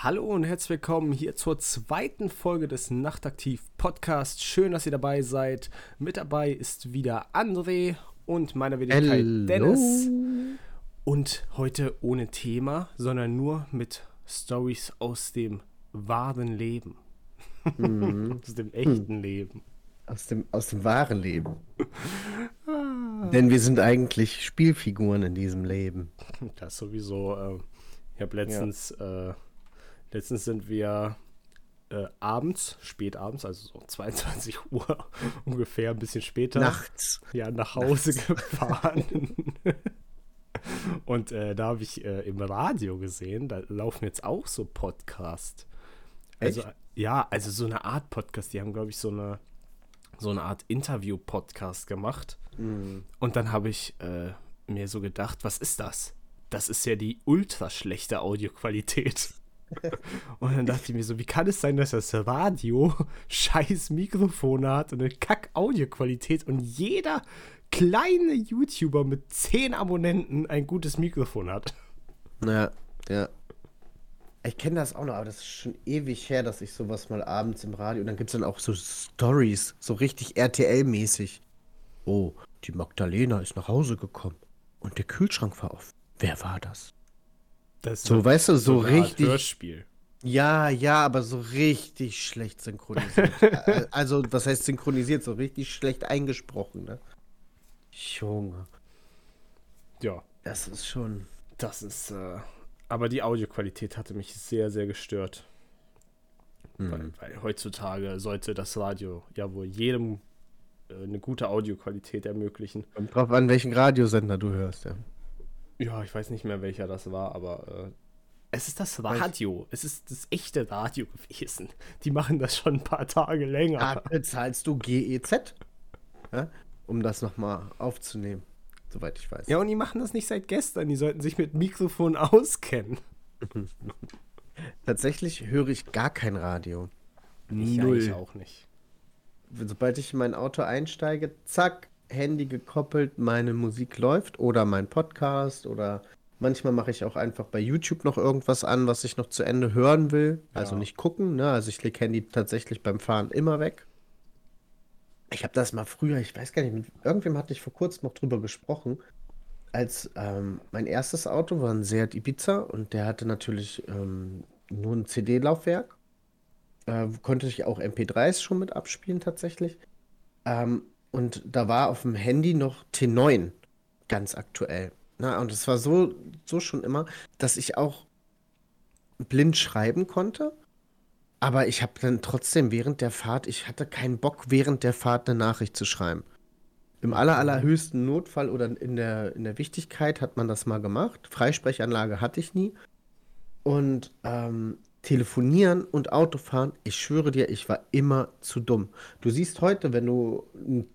Hallo und herzlich willkommen hier zur zweiten Folge des Nachtaktiv Podcasts. Schön, dass ihr dabei seid. Mit dabei ist wieder André und meiner Wenigkeit. Dennis. Und heute ohne Thema, sondern nur mit Stories aus dem wahren Leben. Mhm. aus dem echten Leben. Aus dem, aus dem wahren Leben. Denn wir sind eigentlich Spielfiguren in diesem Leben. Das sowieso. Äh, ich habe letztens, äh, letztens sind wir äh, abends, spät abends, also so 22 Uhr ungefähr, ein bisschen später. Nachts. ja, nach Hause gefahren. Und äh, da habe ich äh, im Radio gesehen, da laufen jetzt auch so Podcasts. Also, Echt? ja, also so eine Art Podcast. Die haben, glaube ich, so eine, so eine Art Interview-Podcast gemacht. Mhm. Und dann habe ich äh, mir so gedacht, was ist das? Das ist ja die ultra schlechte Audioqualität. Und dann dachte ich mir so, wie kann es sein, dass das Radio scheiß Mikrofone hat und eine Kack-Audioqualität und jeder kleine YouTuber mit 10 Abonnenten ein gutes Mikrofon hat? Ja, ja. Ich kenne das auch noch, aber das ist schon ewig her, dass ich sowas mal abends im Radio. Und dann gibt es dann auch so Stories, so richtig RTL-mäßig. Oh, die Magdalena ist nach Hause gekommen und der Kühlschrank war offen. Wer war das? Das ist So, weißt du, so Art richtig. Hörspiel. Ja, ja, aber so richtig schlecht synchronisiert. Also, was heißt synchronisiert? So richtig schlecht eingesprochen, ne? Junge, Ja, das ist schon. das ist. Äh, aber die Audioqualität hatte mich sehr, sehr gestört. Weil, Hm. weil heutzutage sollte das Radio ja wohl jedem äh, eine gute Audioqualität ermöglichen. Kommt drauf an, welchen Radiosender du hörst, ja. Ja, ich weiß nicht mehr, welcher das war, aber äh, es ist das Radio. Es ist das echte Radio gewesen. Die machen das schon ein paar Tage länger. Dafür zahlst du GEZ, ja? um das nochmal aufzunehmen, soweit ich weiß. Ja, und die machen das nicht seit gestern. Die sollten sich mit Mikrofon auskennen. Tatsächlich höre ich gar kein Radio. Ich eigentlich auch nicht. Sobald ich in mein Auto einsteige, zack, Handy gekoppelt, meine Musik läuft oder mein Podcast oder manchmal mache ich auch einfach bei YouTube noch irgendwas an, was ich noch zu Ende hören will. Also Ja. nicht gucken, ne? Also ich lege Handy tatsächlich beim Fahren immer weg. Ich habe das mal früher, ich weiß gar nicht, mit irgendwem hatte ich vor kurzem noch drüber gesprochen, als ähm, mein erstes Auto war ein Seat Ibiza und der hatte natürlich ähm, nur ein CD-Laufwerk. Äh, konnte ich auch MP3s schon mit abspielen tatsächlich. Ähm, und da war auf dem Handy noch T9 ganz aktuell. Na, und es war so, so schon immer, dass ich auch blind schreiben konnte. Aber ich habe dann trotzdem während der Fahrt, ich hatte keinen Bock, während der Fahrt eine Nachricht zu schreiben. Im aller, allerhöchsten Notfall oder in der, in der Wichtigkeit hat man das mal gemacht. Freisprechanlage hatte ich nie. Und ähm, telefonieren und Autofahren, ich schwöre dir, ich war immer zu dumm. Du siehst heute, wenn du, ein,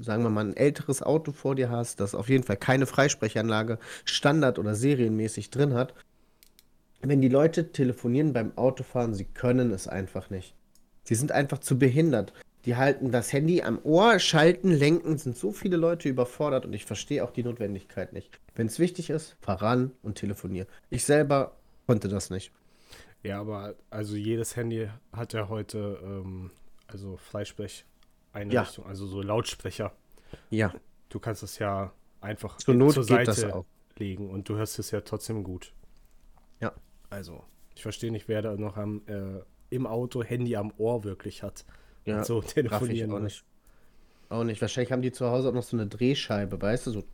sagen wir mal, ein älteres Auto vor dir hast, das auf jeden Fall keine Freisprechanlage standard- oder serienmäßig drin hat, wenn die Leute telefonieren beim Autofahren, sie können es einfach nicht. Sie sind einfach zu behindert. Die halten das Handy am Ohr, schalten, lenken, sind so viele Leute überfordert und ich verstehe auch die Notwendigkeit nicht. Wenn es wichtig ist, fahr ran und telefonier. Ich selber konnte das nicht. Ja, aber also jedes Handy hat ja heute ähm, also Freisprecheinrichtung, also so Lautsprecher. Ja, Du kannst es ja einfach zur Not zur Seite legen und du hörst es ja trotzdem gut. Ja. Also, ich verstehe nicht, wer da noch am, äh, im Auto Handy am Ohr wirklich hat. Ja, und so ich telefonieren auch muss. nicht. Auch nicht. Wahrscheinlich haben die zu Hause auch noch so eine Drehscheibe, weißt du, so.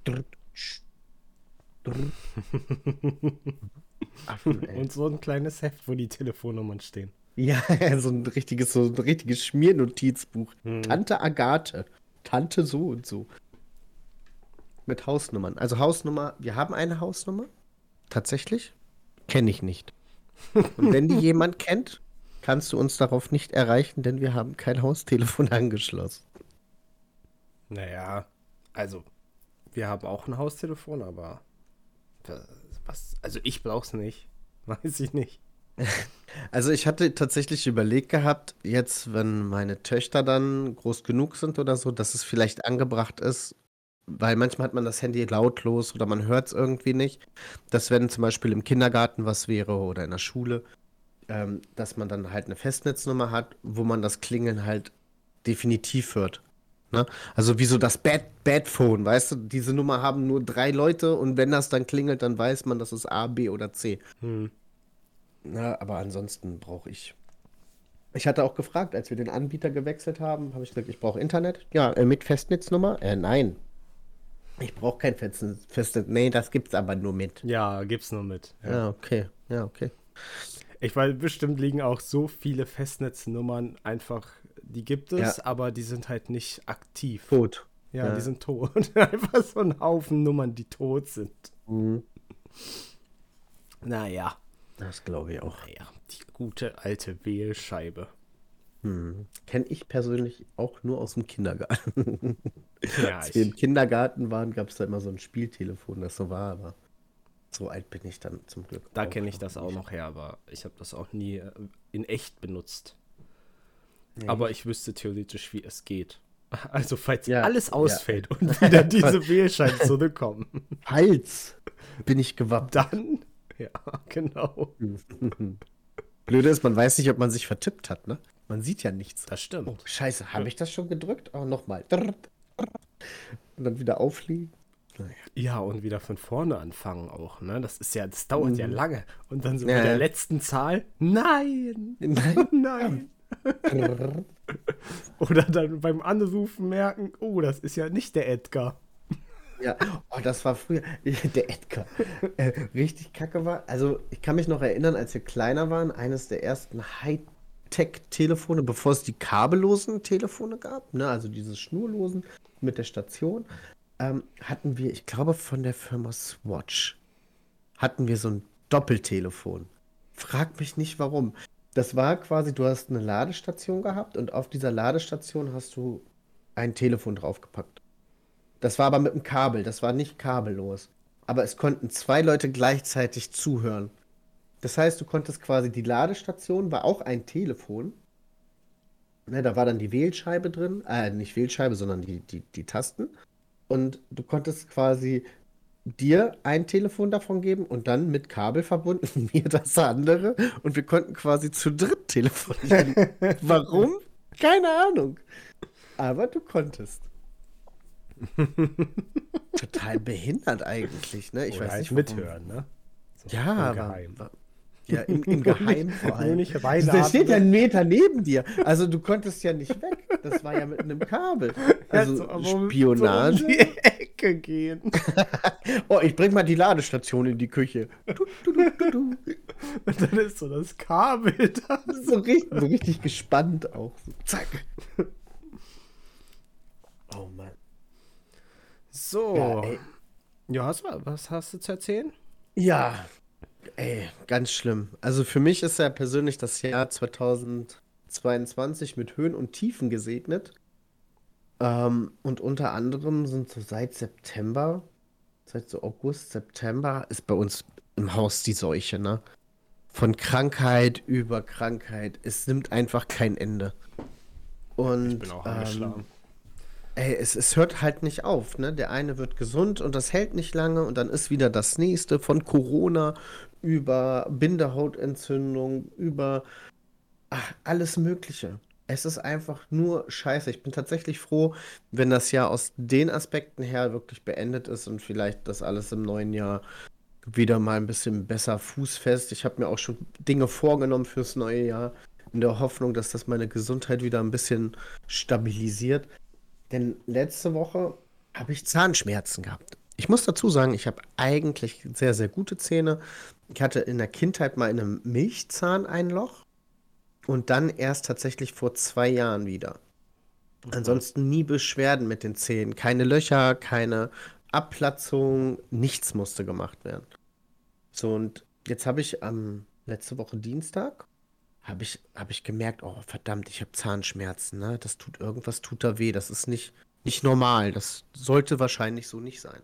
Affen. Und so ein kleines Heft, wo die Telefonnummern stehen. Ja, so ein richtiges, so ein richtiges Schmiernotizbuch. Hm. Tante Agathe. Tante so und so. Mit Hausnummern. Also Hausnummer, wir haben eine Hausnummer. Tatsächlich. Kenne ich nicht. Und wenn die jemand kennt, kannst du uns darauf nicht erreichen, denn wir haben kein Haustelefon angeschlossen. Naja, also, wir haben auch ein Haustelefon, aber äh, was, also ich brauch's nicht. Weiß ich nicht. Also ich hatte tatsächlich überlegt gehabt, jetzt, wenn meine Töchter dann groß genug sind oder so, dass es vielleicht angebracht ist, weil manchmal hat man das Handy lautlos oder man hört es irgendwie nicht, dass wenn zum Beispiel im Kindergarten was wäre oder in der Schule, ähm, dass man dann halt eine Festnetznummer hat, wo man das Klingeln halt definitiv hört. Ne? Also wie so das Bad, Bad Phone, weißt du? Diese Nummer haben nur drei Leute und wenn das dann klingelt, dann weiß man, das ist A, B oder C. Hm. Na, aber ansonsten brauche ich. Ich hatte auch gefragt, als wir den Anbieter gewechselt haben, habe ich gesagt, ich brauche Internet. Ja, äh, mit Festnetznummer? Äh, nein. Ich brauche kein Festnetz. Festnetz. Nee, das gibt's aber nur mit. Ja, gibt's nur mit. Ja. Ja, okay. Ja, okay. Ich weiß, bestimmt liegen auch so viele Festnetznummern einfach, die gibt es, Ja. aber die sind halt nicht aktiv. Gut. Ja, Ja. die sind tot. einfach so ein Haufen Nummern, die tot sind. Mhm. Naja, Das glaube ich auch. naja, die gute alte Wählscheibe. Hm. Kenne ich persönlich auch nur aus dem Kindergarten. Ja, Als wir im Kindergarten waren, gab es da immer so ein Spieltelefon, das so war, aber so alt bin ich dann zum Glück. da kenne ich das auch noch her, aber ich habe das auch nie äh, in echt benutzt. Nee. Aber ich wüsste theoretisch, wie es geht. Also, falls Ja, alles ja. ausfällt und wieder diese Wählscheiben zurückkommen, Hals bin ich gewappnet. dann, ja, genau. Blöde ist, man weiß nicht, ob man sich vertippt hat, ne? Man sieht ja nichts. Das stimmt. Oh, scheiße, habe ich das schon gedrückt? Oh, nochmal. Und dann wieder aufliegen. Naja. Ja, und wieder von vorne anfangen auch, ne? Das ist ja, das dauert ja lange. Und dann so Ja, bei der ja. letzten Zahl, nein, Nein. nein. Oder dann beim Anrufen merken, oh, das ist ja nicht der Edgar. Ja, oh, das war früher. Der Edgar. Äh, richtig kacke war. Also, ich kann mich noch erinnern, als wir kleiner waren, eines der ersten Hightech-Telefone, bevor es die kabellosen Telefone gab, ne, also diese schnurlosen mit der Station, ähm, hatten wir, ich glaube, von der Firma Swatch, hatten wir so ein Doppeltelefon. Frag mich nicht warum. Das war quasi, du hast eine Ladestation gehabt und auf dieser Ladestation hast du ein Telefon draufgepackt. Das war aber mit dem Kabel, das war nicht kabellos. Aber es konnten zwei Leute gleichzeitig zuhören. Das heißt, du konntest quasi die Ladestation, war auch ein Telefon. Ne, da war dann die Wählscheibe drin, äh, nicht Wählscheibe, sondern die, die, die Tasten. Und du konntest quasi dir ein Telefon davon geben und dann mit Kabel verbunden, mir das andere. Und wir konnten quasi zu dritt telefonieren. Warum? Keine Ahnung. Aber du konntest. Total behindert eigentlich, ne? Ich Oder weiß halt nicht, mithören, ne? So Ja, im aber. Geheim. Ja, im, im Geheimen vor allem. nicht Der reinatmen. steht ja einen Meter neben dir. Also du konntest ja nicht weg. Das war ja mit einem Kabel. Also Ja, so, Spionage. So um die Ecke gehen. Oh, ich bring mal die Ladestation in die Küche. Du, du, du. Und dann ist so das Kabel da. So richtig, so richtig gespannt auch. Zack. Oh Mann. So. Ja, ey. Ja, was, was hast du zu erzählen? Ja, ey, ganz schlimm. Also für mich ist ja persönlich das Jahr 2022 mit Höhen und Tiefen gesegnet. Ähm, und unter anderem sind so seit September, seit so August, September, ist bei uns im Haus die Seuche, ne? Von Krankheit über Krankheit. Es nimmt einfach kein Ende. Und Ich bin auch ähm, angeschlagen. Ey, es, es hört halt nicht auf, ne? Der eine wird gesund und das hält nicht lange und dann ist wieder das nächste von Corona über Bindehautentzündung, über ach, alles Mögliche. Es ist einfach nur scheiße. Ich bin tatsächlich froh, wenn das Jahr aus den Aspekten her wirklich beendet ist und vielleicht das alles im neuen Jahr wieder mal ein bisschen besser fußfest. Ich habe mir auch schon Dinge vorgenommen fürs neue Jahr, in der Hoffnung, dass das meine Gesundheit wieder ein bisschen stabilisiert. Denn letzte Woche habe ich Zahnschmerzen gehabt. Ich muss dazu sagen, ich habe eigentlich sehr, sehr gute Zähne. Ich hatte in der Kindheit mal in einem Milchzahn ein Loch und dann erst tatsächlich vor zwei Jahren wieder. Ansonsten nie Beschwerden mit den Zähnen. Keine Löcher, keine Abplatzung, nichts musste gemacht werden. So, und jetzt habe ich am letzte Woche Dienstag habe ich, hab ich gemerkt, oh verdammt, ich habe Zahnschmerzen, ne? Das tut irgendwas, tut da weh. Das ist nicht, nicht normal. Das sollte wahrscheinlich so nicht sein.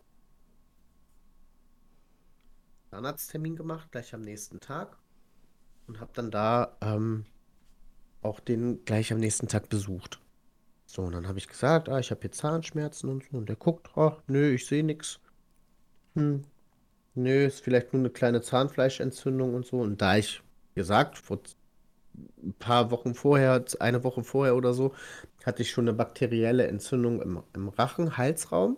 Zahnarzttermin gemacht, gleich am nächsten Tag. Und habe dann da ähm, auch den gleich am nächsten Tag besucht. So, und dann habe ich gesagt, ah, ich habe hier Zahnschmerzen und so. Und der guckt, ach, nö, ich sehe nichts. Hm, nö, ist vielleicht nur eine kleine Zahnfleischentzündung und so. Und da ich gesagt, vor ein paar Wochen vorher, eine Woche vorher oder so, hatte ich schon eine bakterielle Entzündung im, im Rachen, Halsraum.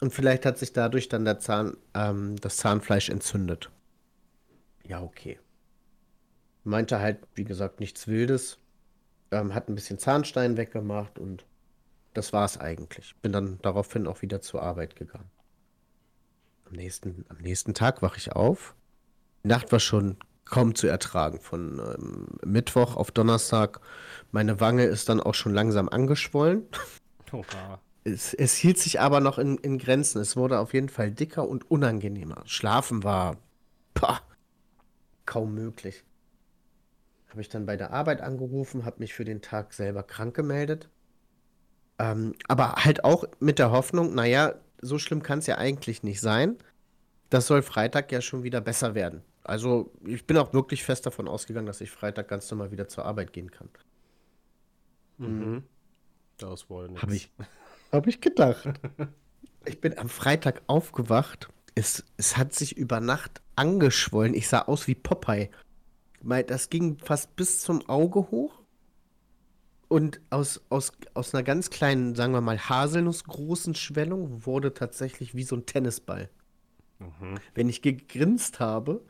Und vielleicht hat sich dadurch dann der Zahn, ähm, das Zahnfleisch entzündet. Ja, okay. Meinte halt, wie gesagt, nichts Wildes. Ähm, hat ein bisschen Zahnstein weggemacht und das war es eigentlich. Bin dann daraufhin auch wieder zur Arbeit gegangen. Am nächsten, am nächsten Tag wache ich auf. Die Nacht war schon kaum zu ertragen. Von ähm, Mittwoch auf Donnerstag. Meine Wange ist dann auch schon langsam angeschwollen. Oha. Es, es hielt sich aber noch in, in Grenzen. Es wurde auf jeden Fall dicker und unangenehmer. Schlafen war pah, kaum möglich. Habe ich dann bei der Arbeit angerufen, habe mich für den Tag selber krank gemeldet. Ähm, aber halt auch mit der Hoffnung, naja, so schlimm kann es ja eigentlich nicht sein. Das soll Freitag ja schon wieder besser werden. Also ich bin auch wirklich fest davon ausgegangen, dass ich Freitag ganz normal wieder zur Arbeit gehen kann. Mhm. Das wollen Habe ich, hab ich gedacht. ich bin am Freitag aufgewacht. Es, es hat sich über Nacht angeschwollen. Ich sah aus wie Popeye. Das ging fast bis zum Auge hoch. Und aus, aus, aus einer ganz kleinen, sagen wir mal, haselnussgroßen Schwellung wurde tatsächlich wie so ein Tennisball. Mhm. Wenn ich gegrinst habe,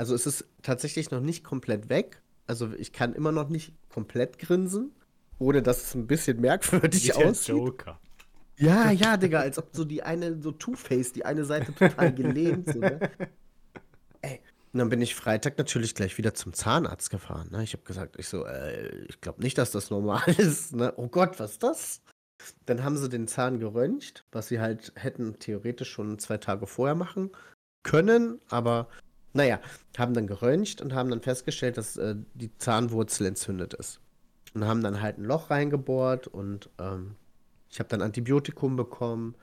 also es ist tatsächlich noch nicht komplett weg. Also ich kann immer noch nicht komplett grinsen, ohne dass es ein bisschen merkwürdig Wie aussieht. Joker. Ja, ja, Digga, als ob so die eine, so Two-Face, die eine Seite total gelähmt. So, ne? Ey, und dann bin ich Freitag natürlich gleich wieder zum Zahnarzt gefahren. Ne? Ich habe gesagt, ich so, äh, ich glaube nicht, dass das normal ist. Ne? Oh Gott, was ist das? Dann haben sie den Zahn geröntgt, was sie halt hätten theoretisch schon zwei Tage vorher machen können, aber naja, haben dann geröntgt und haben dann festgestellt, dass äh, die Zahnwurzel entzündet ist. Und haben dann halt ein Loch reingebohrt und ähm, ich habe dann Antibiotikum bekommen.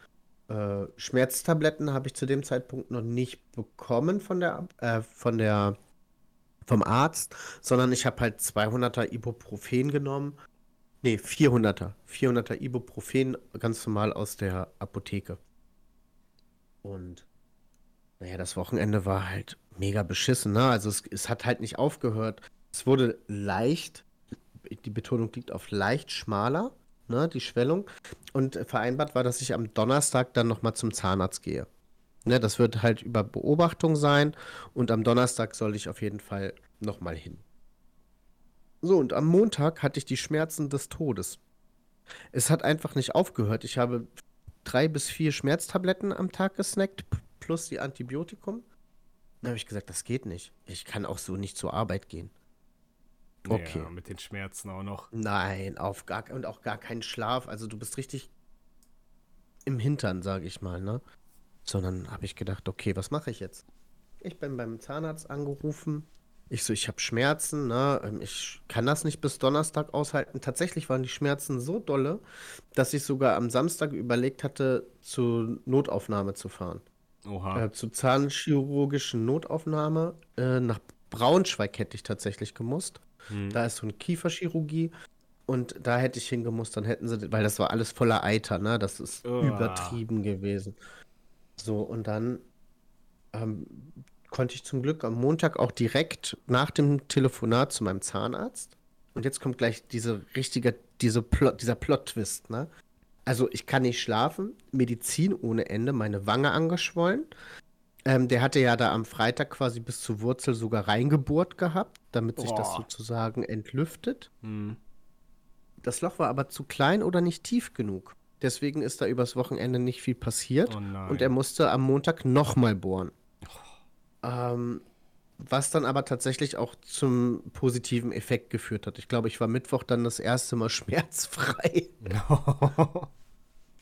Äh, Schmerztabletten habe ich zu dem Zeitpunkt noch nicht bekommen von der, äh, von der, vom Arzt, sondern ich habe halt 200er Ibuprofen genommen. Nee, 400er. 400er Ibuprofen ganz normal aus der Apotheke. Und naja, das Wochenende war halt mega beschissen, ne? Also es, es hat halt nicht aufgehört. Es wurde leicht, die Betonung liegt auf leicht schmaler, ne, die Schwellung. Und vereinbart war, dass ich am Donnerstag dann nochmal zum Zahnarzt gehe. Ne, das wird halt über Beobachtung sein und am Donnerstag soll ich auf jeden Fall nochmal hin. So, und am Montag hatte ich die Schmerzen des Todes. Es hat einfach nicht aufgehört. Ich habe drei bis vier Schmerztabletten am Tag gesnackt, plus die Antibiotikum. Dann habe ich gesagt, das geht nicht. Ich kann auch so nicht zur Arbeit gehen. Okay. Ja, mit den Schmerzen auch noch. Nein, auf gar und auch gar keinen Schlaf. Also du bist richtig im Hintern, sage ich mal, ne? Sondern habe ich gedacht, okay, was mache ich jetzt? Ich bin beim Zahnarzt angerufen. Ich so, ich habe Schmerzen, ne? Ähm, Ich kann das nicht bis Donnerstag aushalten. Tatsächlich waren die Schmerzen so dolle, dass ich sogar am Samstag überlegt hatte, zur Notaufnahme zu fahren. Oha. Äh, zur zahnchirurgischen Notaufnahme. Äh, nach Braunschweig hätte ich tatsächlich gemusst. Hm. Da ist so eine Kieferchirurgie. Und da hätte ich hingemusst, dann hätten sie, weil das war alles voller Eiter, ne? Das ist Uah. übertrieben gewesen. So, und dann ähm, konnte ich zum Glück am Montag auch direkt nach dem Telefonat zu meinem Zahnarzt. Und jetzt kommt gleich diese richtige, diese Plot, dieser Plot-Twist, ne? Also ich kann nicht schlafen, Medizin ohne Ende, meine Wange angeschwollen. Ähm, der hatte ja da am Freitag quasi bis zur Wurzel sogar reingebohrt gehabt, damit sich das Boah. sozusagen entlüftet. Hm. Das Loch war aber zu klein oder nicht tief genug. Deswegen ist da übers Wochenende nicht viel passiert. Oh. Und er musste am Montag nochmal bohren. Ähm, was dann aber tatsächlich auch zum positiven Effekt geführt hat. Ich glaube, ich war Mittwoch dann das erste Mal schmerzfrei.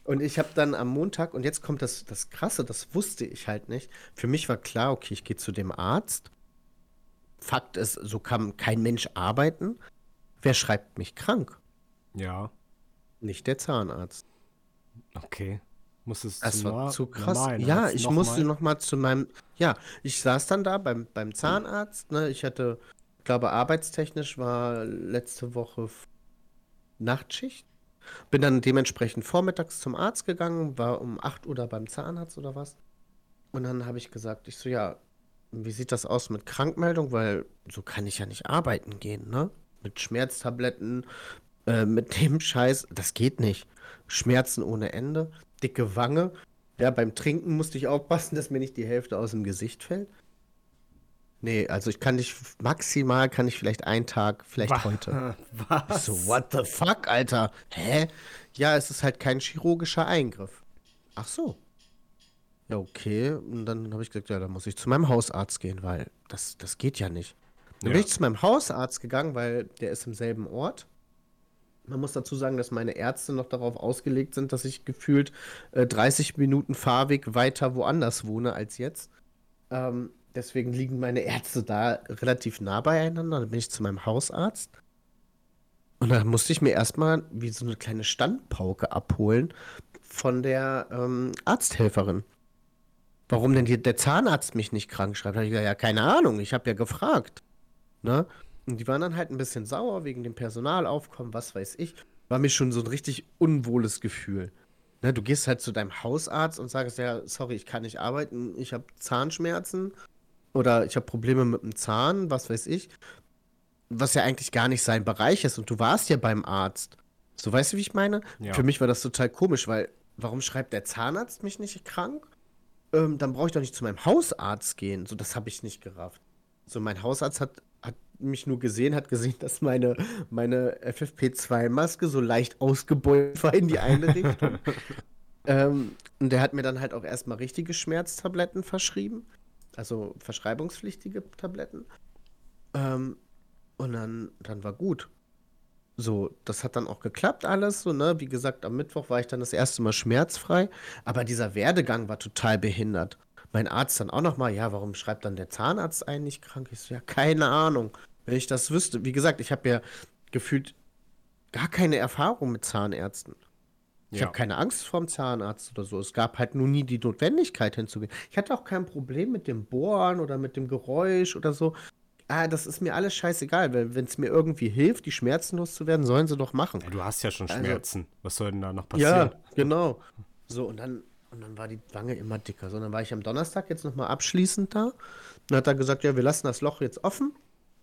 Und ich habe dann am Montag, und jetzt kommt das, das Krasse, das wusste ich halt nicht. Für mich war klar, okay, ich gehe zu dem Arzt. Fakt ist, so kann kein Mensch arbeiten. Wer schreibt mich krank? ja, Nicht der Zahnarzt. okay. Muss es Das war zu krass. normalen Ja, ich noch musste mal? noch mal zu meinem. Ja, ich saß dann da beim, beim Zahnarzt. Ne? Ich hatte, glaube, arbeitstechnisch war letzte Woche Nachtschicht. Bin dann dementsprechend vormittags zum Arzt gegangen, war um 8 Uhr da beim Zahnarzt oder was. Und dann habe ich gesagt, ich so, ja, wie sieht das aus mit Krankmeldung? Weil so kann ich ja nicht arbeiten gehen, ne? Mit Schmerztabletten, äh, mit dem Scheiß, das geht nicht. Schmerzen ohne Ende, dicke Wange. Ja, beim Trinken musste ich aufpassen, dass mir nicht die Hälfte aus dem Gesicht fällt. Nee, also ich kann nicht, maximal kann ich vielleicht einen Tag, vielleicht Wa- heute. Was? So, what the fuck, Alter? Hä? Ja, es ist halt kein chirurgischer Eingriff. Ach so. Ja, okay. Und dann habe ich gesagt, ja, dann muss ich zu meinem Hausarzt gehen, weil das, das geht ja nicht. Dann bin Ja. ich zu meinem Hausarzt gegangen, weil der ist im selben Ort. Man muss dazu sagen, dass meine Ärzte noch darauf ausgelegt sind, dass ich gefühlt äh, 30 Minuten Fahrweg weiter woanders wohne als jetzt. Ähm, deswegen liegen meine Ärzte da relativ nah beieinander. Dann bin ich zu meinem Hausarzt. Und dann musste ich mir erstmal wie so eine kleine Standpauke abholen von der ähm, Arzthelferin. Warum denn die, der Zahnarzt mich nicht krank schreibt? Da hab ich gesagt, ja, keine Ahnung, ich habe ja gefragt. Ne? Und die waren dann halt ein bisschen sauer wegen dem Personalaufkommen, was weiß ich. War mir schon so ein richtig unwohles Gefühl. Ne, du gehst halt zu deinem Hausarzt und sagst, ja, sorry, ich kann nicht arbeiten, ich habe Zahnschmerzen oder ich habe Probleme mit dem Zahn, was weiß ich. Was ja eigentlich gar nicht sein Bereich ist und du warst ja beim Arzt. So, weißt du, wie ich meine? Ja. Für mich war das total komisch, weil warum schreibt der Zahnarzt mich nicht krank? Ähm, dann brauche ich doch nicht zu meinem Hausarzt gehen. So, das habe ich nicht gerafft. So, mein Hausarzt hat, hat mich nur gesehen, hat gesehen, dass meine, meine FFP2-Maske so leicht ausgebeult war in die eine Richtung. ähm, und der hat mir dann halt auch erstmal richtige Schmerztabletten verschrieben. Also verschreibungspflichtige Tabletten. Ähm, und dann, dann war gut. So, das hat dann auch geklappt alles, so, ne? Wie gesagt, am Mittwoch war ich dann das erste Mal schmerzfrei, aber dieser Werdegang war total behindert. Mein Arzt dann auch nochmal, ja, warum schreibt dann der Zahnarzt einen nicht krank? Ich so, ja, keine Ahnung. Wenn ich das wüsste, wie gesagt, ich habe ja gefühlt gar keine Erfahrung mit Zahnärzten. Ich Ja. habe keine Angst vorm Zahnarzt oder so. Es gab halt nur nie die Notwendigkeit hinzugehen. Ich hatte auch kein Problem mit dem Bohren oder mit dem Geräusch oder so. Ah, das ist mir alles scheißegal, weil wenn es mir irgendwie hilft, die Schmerzen loszuwerden, sollen sie doch machen. Ja, du hast ja schon Also- Schmerzen. Was soll denn da noch passieren? Ja, genau. So, und dann, und dann war die Wange immer dicker. So, dann war ich am Donnerstag jetzt nochmal abschließend da. Dann hat er gesagt, ja, wir lassen das Loch jetzt offen,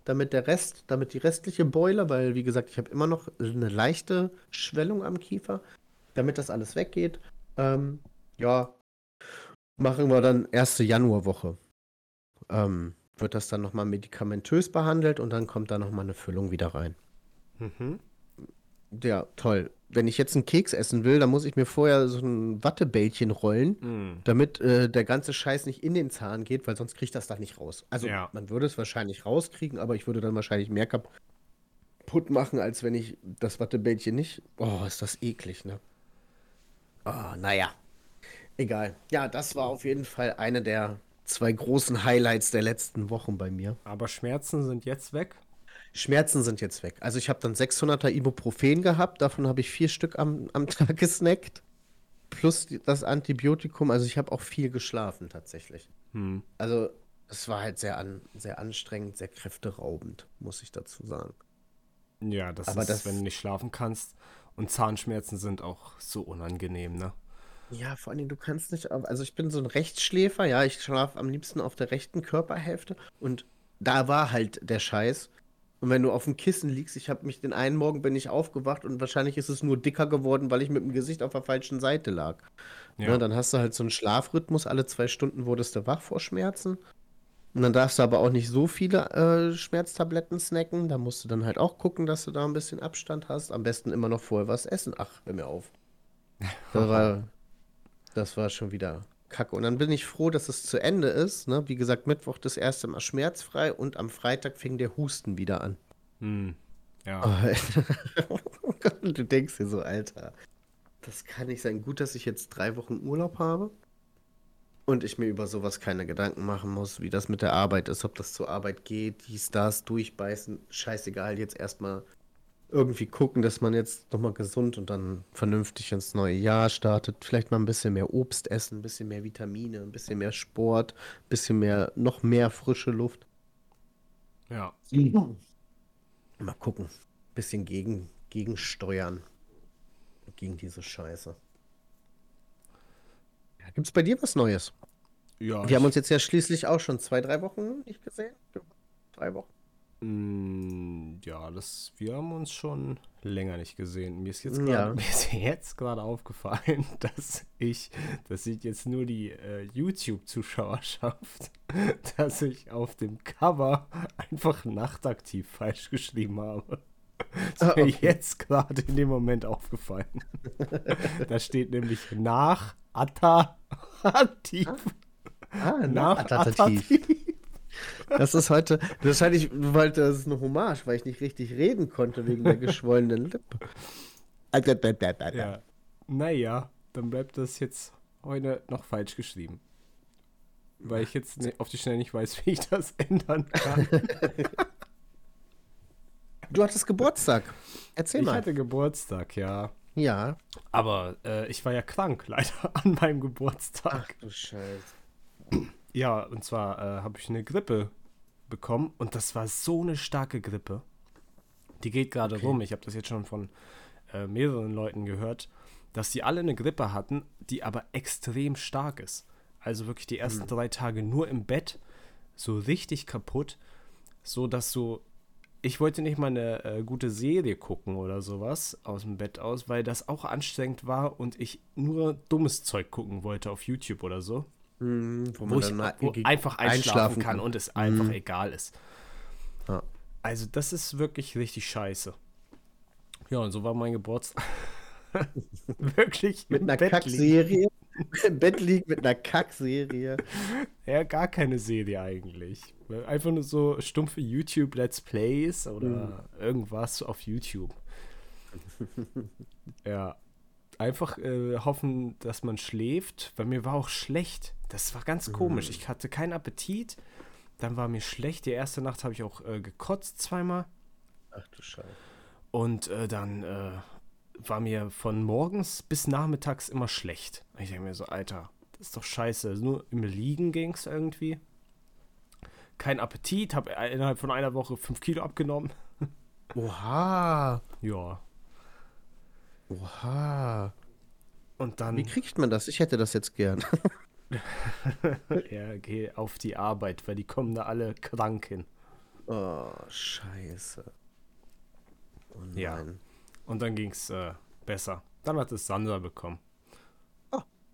damit der Rest, damit die restliche Beule, weil, wie gesagt, ich habe immer noch eine leichte Schwellung am Kiefer, damit das alles weggeht. Ähm, ja, machen wir dann erste Januarwoche. Ähm, wird das dann nochmal medikamentös behandelt und dann kommt da nochmal eine Füllung wieder rein. Mhm. Ja, toll. Wenn ich jetzt einen Keks essen will, dann muss ich mir vorher so ein Wattebällchen rollen, Mhm. damit äh, der ganze Scheiß nicht in den Zahn geht, weil sonst kriegt das da nicht raus. Also Ja. man würde es wahrscheinlich rauskriegen, aber ich würde dann wahrscheinlich mehr kaputt machen, als wenn ich das Wattebällchen nicht. Oh, ist das eklig, ne? Oh, naja. Egal. Ja, das war auf jeden Fall eine der zwei großen Highlights der letzten Wochen bei mir. Aber Schmerzen sind jetzt weg. Schmerzen sind jetzt weg. Also ich habe dann 600er Ibuprofen gehabt, davon habe ich vier Stück am, am Tag gesnackt. Plus das Antibiotikum. Also ich habe auch viel geschlafen tatsächlich. Hm. Also es war halt sehr, an, sehr anstrengend, sehr kräfteraubend, muss ich dazu sagen. Ja, das Aber ist, das- wenn du nicht schlafen kannst. Und Zahnschmerzen sind auch so unangenehm, ne? Ja, vor allen Dingen, du kannst nicht, also ich bin so ein Rechtsschläfer, ja, ich schlafe am liebsten auf der rechten Körperhälfte und da war halt der Scheiß. Und wenn du auf dem Kissen liegst, ich habe mich den einen Morgen bin ich aufgewacht und wahrscheinlich ist es nur dicker geworden, weil ich mit dem Gesicht auf der falschen Seite lag. Ja. Ne, dann hast du halt so einen Schlafrhythmus, alle zwei Stunden wurdest du wach vor Schmerzen. Und dann darfst du aber auch nicht so viele äh, Schmerztabletten snacken. Da musst du dann halt auch gucken, dass du da ein bisschen Abstand hast. Am besten immer noch vorher was essen. Ach, hör mir auf. Das war, das war schon wieder kacke. Und dann bin ich froh, dass es zu Ende ist. Ne? Wie gesagt, Mittwoch das erste Mal schmerzfrei und am Freitag fing der Husten wieder an. Hm. Ja. Oh, Und du denkst dir so, Alter, das kann nicht sein. Gut, dass ich jetzt drei Wochen Urlaub habe und ich mir über sowas keine Gedanken machen muss, wie das mit der Arbeit ist, ob das zur Arbeit geht, dies, das, durchbeißen. Scheißegal, jetzt erstmal irgendwie gucken, dass man jetzt nochmal gesund und dann vernünftig ins neue Jahr startet. Vielleicht mal ein bisschen mehr Obst essen, ein bisschen mehr Vitamine, ein bisschen mehr Sport, ein bisschen mehr, noch mehr frische Luft. Ja. Mal gucken. Bisschen gegen, gegensteuern. Gegen diese Scheiße. Ja, gibt's bei dir was Neues? Ja, Wir haben uns jetzt ja schließlich auch schon zwei, drei Wochen nicht gesehen. Drei Wochen. Mm, Ja, das, wir haben uns schon länger nicht gesehen. Mir ist jetzt Ja. gerade mir ist jetzt gerade aufgefallen, dass ich, das sieht jetzt nur die äh, YouTube-Zuschauerschaft, dass ich auf dem Cover einfach nachtaktiv falsch geschrieben habe. Das ist Ah, mir okay. jetzt gerade in dem Moment aufgefallen. da steht nämlich nach Atta aktiv. Ah, Nach Attentativ. Das ist heute, wahrscheinlich, weil das ist eine Hommage, weil ich nicht richtig reden konnte wegen der geschwollenen Lippe. Ja. Naja, dann bleibt das jetzt heute noch falsch geschrieben. Weil ich jetzt ne- auf die Schnelle nicht weiß, wie ich das ändern kann. Du hattest Geburtstag. Erzähl ich mal. hatte Geburtstag, ja. Ja. Aber äh, ich war ja krank, leider, an meinem Geburtstag. Ach du Scheiße. Ja, und zwar äh, habe ich eine Grippe bekommen und das war so eine starke Grippe. Die geht gerade Okay. rum. Ich habe das jetzt schon von äh, mehreren Leuten gehört, dass die alle eine Grippe hatten, die aber extrem stark ist. Also wirklich die ersten drei Tage nur im Bett, so richtig kaputt, so dass du ich wollte nicht mal eine äh, gute Serie gucken oder sowas aus dem Bett aus, weil das auch anstrengend war und ich nur dummes Zeug gucken wollte auf YouTube oder so Hm, wo wo man ich wo einfach einschlafen, kann, und es einfach egal ist. Ja. Also das ist wirklich richtig scheiße. Ja, und so war mein Geburtstag. wirklich Mit einer Bett. Kackserie. Im Bett liegt mit einer Kackserie. Ja, gar keine Serie eigentlich. Einfach nur so stumpfe YouTube Let's Plays oder irgendwas auf YouTube. ja. Einfach äh, hoffen, dass man schläft, weil mir war auch schlecht. Das war ganz komisch. Ich hatte keinen Appetit. Dann war mir schlecht. Die erste Nacht habe ich auch äh, gekotzt zweimal. Ach du Scheiße. Und äh, dann äh, war mir von morgens bis nachmittags immer schlecht. Ich denke mir so, Alter, das ist doch scheiße. Nur im Liegen ging es irgendwie. Kein Appetit, habe innerhalb von einer Woche fünf Kilo abgenommen. Oha. Ja. Oha. Und dann Wie kriegt man das? Ich hätte das jetzt gern. ja, geh auf die Arbeit, weil die kommen da alle krank hin. Oh, scheiße. Oh nein. Ja. Und dann ging es äh, besser. Dann hat es Sandra bekommen.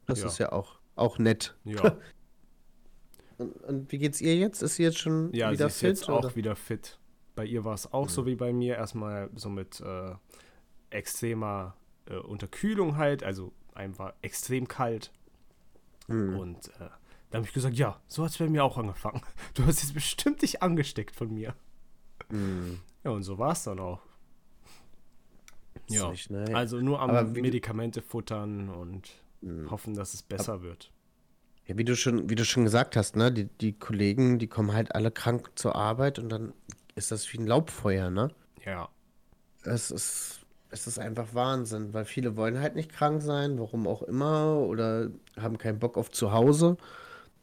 Das Ja. ist ja auch, auch nett. Ja, Und, und wie geht's ihr jetzt? Ist sie jetzt schon ja sie wieder ist fit? jetzt auch oder? wieder fit. Bei ihr war es auch so wie bei mir. Erstmal so mit äh, extremer äh, Unterkühlung halt. Also einem war extrem kalt. Hm. Und äh, da habe ich gesagt, ja, so hat es bei mir auch angefangen. Du hast jetzt bestimmt dich angesteckt von mir. Hm. Ja, und so war es dann auch. Ja, also nur am Aber Medikamente futtern und Hm. hoffen, dass es besser wird. Ja, wie du schon, wie du schon gesagt hast, ne? Die, die Kollegen, die kommen halt alle krank zur Arbeit und dann ist das wie ein Laubfeuer, ne? Ja, Es ist, es ist einfach Wahnsinn, weil viele wollen halt nicht krank sein, warum auch immer, oder haben keinen Bock auf zu Hause.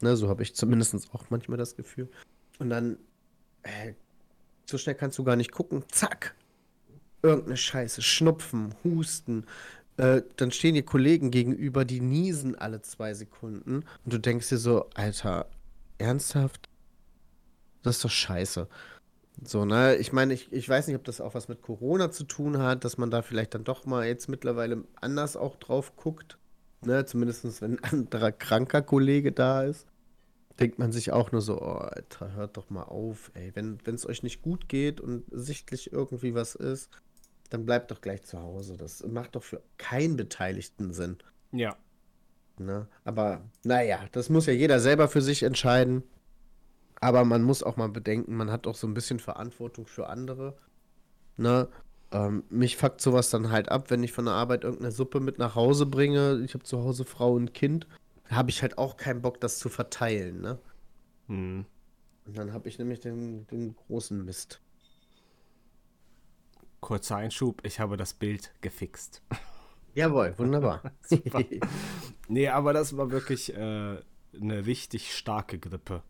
Ne, so habe ich zumindest auch manchmal das Gefühl. Und dann, äh, so schnell kannst du gar nicht gucken. Zack! Irgendeine Scheiße, Schnupfen, Husten. Äh, dann stehen dir Kollegen gegenüber, die niesen alle zwei Sekunden. Und du denkst dir so, Alter, ernsthaft? Das ist doch scheiße. So, ne? Ich meine, ich, ich weiß nicht, ob das auch was mit Corona zu tun hat, dass man da vielleicht dann doch mal jetzt mittlerweile anders auch drauf guckt. Ne? Zumindest wenn ein anderer kranker Kollege da ist. Denkt man sich auch nur so, oh, Alter, hört doch mal auf, ey. Wenn es euch nicht gut geht und sichtlich irgendwie was ist, dann bleibt doch gleich zu Hause. Das macht doch für keinen Beteiligten Sinn. ja, Ne? Aber naja, das muss ja jeder selber für sich entscheiden. Aber man muss auch mal bedenken, man hat auch so ein bisschen Verantwortung für andere. Ne? Ähm, mich fuckt sowas dann halt ab, wenn ich von der Arbeit irgendeine Suppe mit nach Hause bringe. Ich habe zu Hause Frau und Kind. Habe ich halt auch keinen Bock, das zu verteilen. Ne? hm. Und dann habe ich nämlich den, den großen Mist. kurzer Einschub, ich habe das Bild gefixt. Jawohl, wunderbar. Super. Nee, aber das war wirklich äh, eine richtig starke Grippe.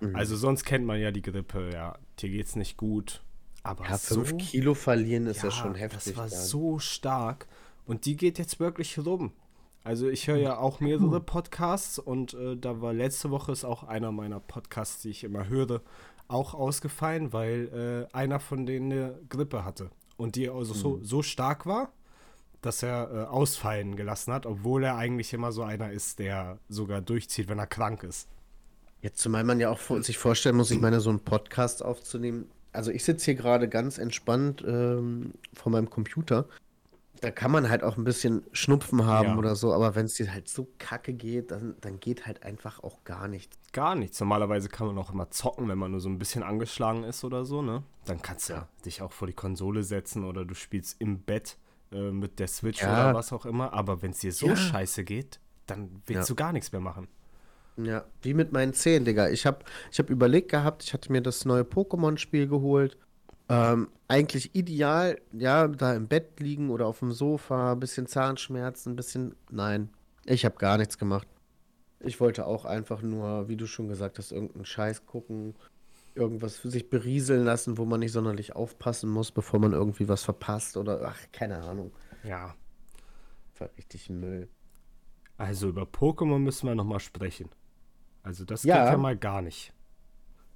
Mhm. Also sonst kennt man ja die Grippe, ja, dir geht's nicht gut. Aber ja, so, fünf Kilo verlieren ist ja, ja, schon heftig. Das war dann. so stark. Und die geht jetzt wirklich rum. Also ich höre ja auch mehrere Podcasts und äh, da war letzte Woche ist auch einer meiner Podcasts, die ich immer höre, auch ausgefallen, weil äh, einer von denen eine Grippe hatte und die also so, so stark war, dass er äh, ausfallen gelassen hat, obwohl er eigentlich immer so einer ist, der sogar durchzieht, wenn er krank ist. Jetzt, zumal man ja auch vor, sich vorstellen muss, ich meine, so einen Podcast aufzunehmen. Also ich sitze hier gerade ganz entspannt ähm, vor meinem Computer. Da kann man halt auch ein bisschen Schnupfen haben Ja. oder so, aber wenn es dir halt so kacke geht, dann, dann geht halt einfach auch gar nichts. Gar nichts. Normalerweise kann man auch immer zocken, wenn man nur so ein bisschen angeschlagen ist oder so, ne? Dann kannst du Ja. dich auch vor die Konsole setzen oder du spielst im Bett äh, mit der Switch Ja. oder was auch immer. Aber wenn es dir so scheiße geht, dann willst du gar nichts mehr machen. Ja, wie mit meinen Zähnen, Digga. Ich habe ich hab überlegt gehabt, ich hatte mir das neue Pokémon-Spiel geholt. Ähm, eigentlich ideal, ja, da im Bett liegen oder auf dem Sofa, ein bisschen Zahnschmerzen, ein bisschen. Nein, ich habe gar nichts gemacht. Ich wollte auch einfach nur, wie du schon gesagt hast, irgendeinen Scheiß gucken, irgendwas für sich berieseln lassen, wo man nicht sonderlich aufpassen muss, bevor man irgendwie was verpasst oder, ach, keine Ahnung. Ja. War richtig Müll. Also über Pokémon müssen wir nochmal sprechen. Also das Ja. geht ja mal gar nicht.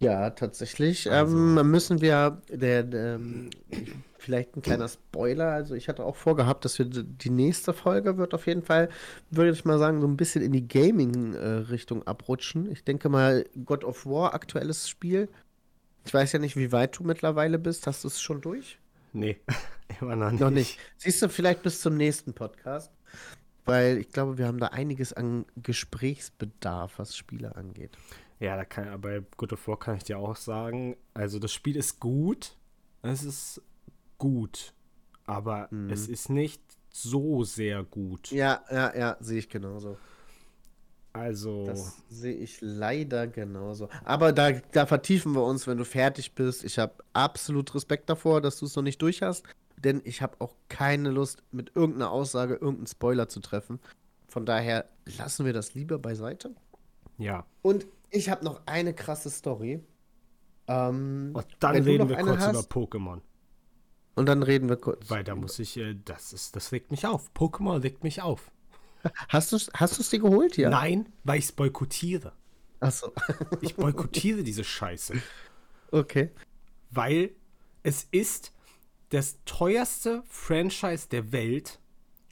Ja, tatsächlich. Also- Ähm, müssen wir, der, der, ähm, vielleicht ein kleiner Spoiler. Also ich hatte auch vorgehabt, dass wir die nächste Folge wird auf jeden Fall, würde ich mal sagen, so ein bisschen in die Gaming-Richtung abrutschen. Ich denke mal, God of War, aktuelles Spiel. Ich weiß ja nicht, wie weit du mittlerweile bist. Hast du es schon durch? Nee, immer noch nicht. Noch nicht. Siehst du, vielleicht bis zum nächsten Podcast. Weil ich glaube, wir haben da einiges an Gesprächsbedarf, was Spiele angeht. Ja, da kann, bei God of War kann ich dir auch sagen, also das Spiel ist gut, es ist gut, aber Mhm. es ist nicht so sehr gut. Ja, ja, ja, sehe ich genauso. Also, Das sehe ich leider genauso. Aber da, da vertiefen wir uns, wenn du fertig bist. Ich habe absolut Respekt davor, dass du es noch nicht durch hast. Denn ich habe auch keine Lust, mit irgendeiner Aussage irgendeinen Spoiler zu treffen. Von daher lassen wir das lieber beiseite. ja. Und ich habe noch eine krasse Story. Ähm, Und dann wenn du reden wir kurz über hast- Pokémon. Und dann reden wir kurz. Weil da muss ich, äh, das ist, das regt mich auf. Pokémon regt mich auf. Hast du es hast du's dir geholt hier? Nein, weil ich es boykottiere. Achso. Ich boykottiere diese Scheiße. Okay. Weil es ist das teuerste Franchise der Welt,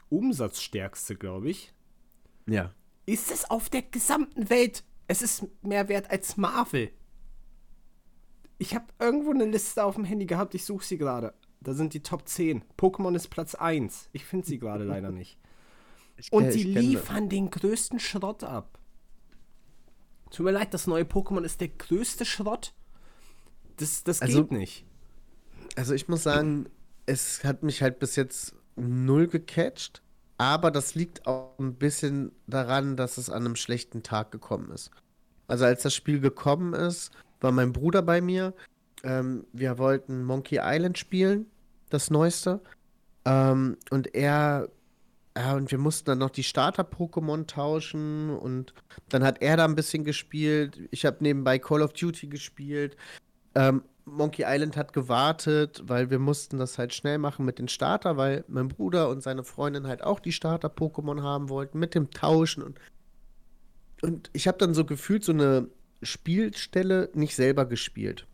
umsatzstärkste, glaube ich, Ja. ist es auf der gesamten Welt. Es ist mehr wert als Marvel. Ich habe irgendwo eine Liste auf dem Handy gehabt, ich suche sie gerade. Da sind die Top 10. Pokémon ist Platz 1. Ich finde sie gerade leider nicht. Ich Und die das. liefern den größten Schrott ab. Tut mir leid, das neue Pokémon ist der größte Schrott. Das, das Also- geht nicht. Also ich muss sagen, es hat mich halt bis jetzt null gecatcht, aber das liegt auch ein bisschen daran, dass es an einem schlechten Tag gekommen ist. Also als das Spiel gekommen ist, war mein Bruder bei mir. Ähm, wir wollten Monkey Island spielen, das neueste. Ähm, und er, ja, und wir mussten dann noch die Starter-Pokémon tauschen und dann hat er da ein bisschen gespielt. Ich habe nebenbei Call of Duty gespielt. Ähm, Monkey Island hat gewartet, weil wir mussten das halt schnell machen mit den Starter, weil mein Bruder und seine Freundin halt auch die Starter-Pokémon haben wollten, mit dem Tauschen und und ich habe dann so gefühlt so eine Spielstelle nicht selber gespielt.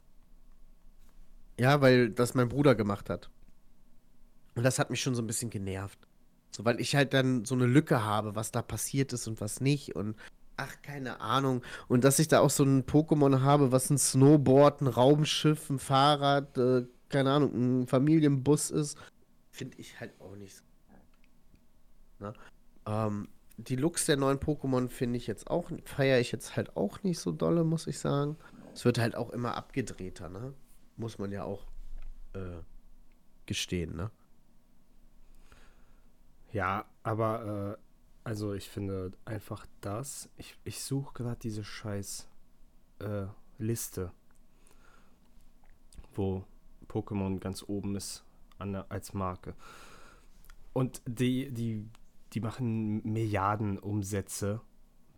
Ja, weil das mein Bruder gemacht hat. Und das hat mich schon so ein bisschen genervt. So, weil ich halt dann so eine Lücke habe, was da passiert ist und was nicht. Und ach, keine Ahnung. Und dass ich da auch so ein Pokémon habe, was ein Snowboard, ein Raumschiff, ein Fahrrad, äh, keine Ahnung, ein Familienbus ist, finde ich halt auch nicht so. Ne? Ähm, die Looks der neuen Pokémon finde ich jetzt auch, feiere ich jetzt halt auch nicht so dolle, muss ich sagen. Es wird halt auch immer abgedrehter, ne? Muss man ja auch äh, gestehen, ne? Ja, aber äh, also ich finde einfach das. Ich, ich suche gerade diese scheiß äh, Liste, wo Pokémon ganz oben ist an als Marke. Und die, die, die machen Milliarden Umsätze.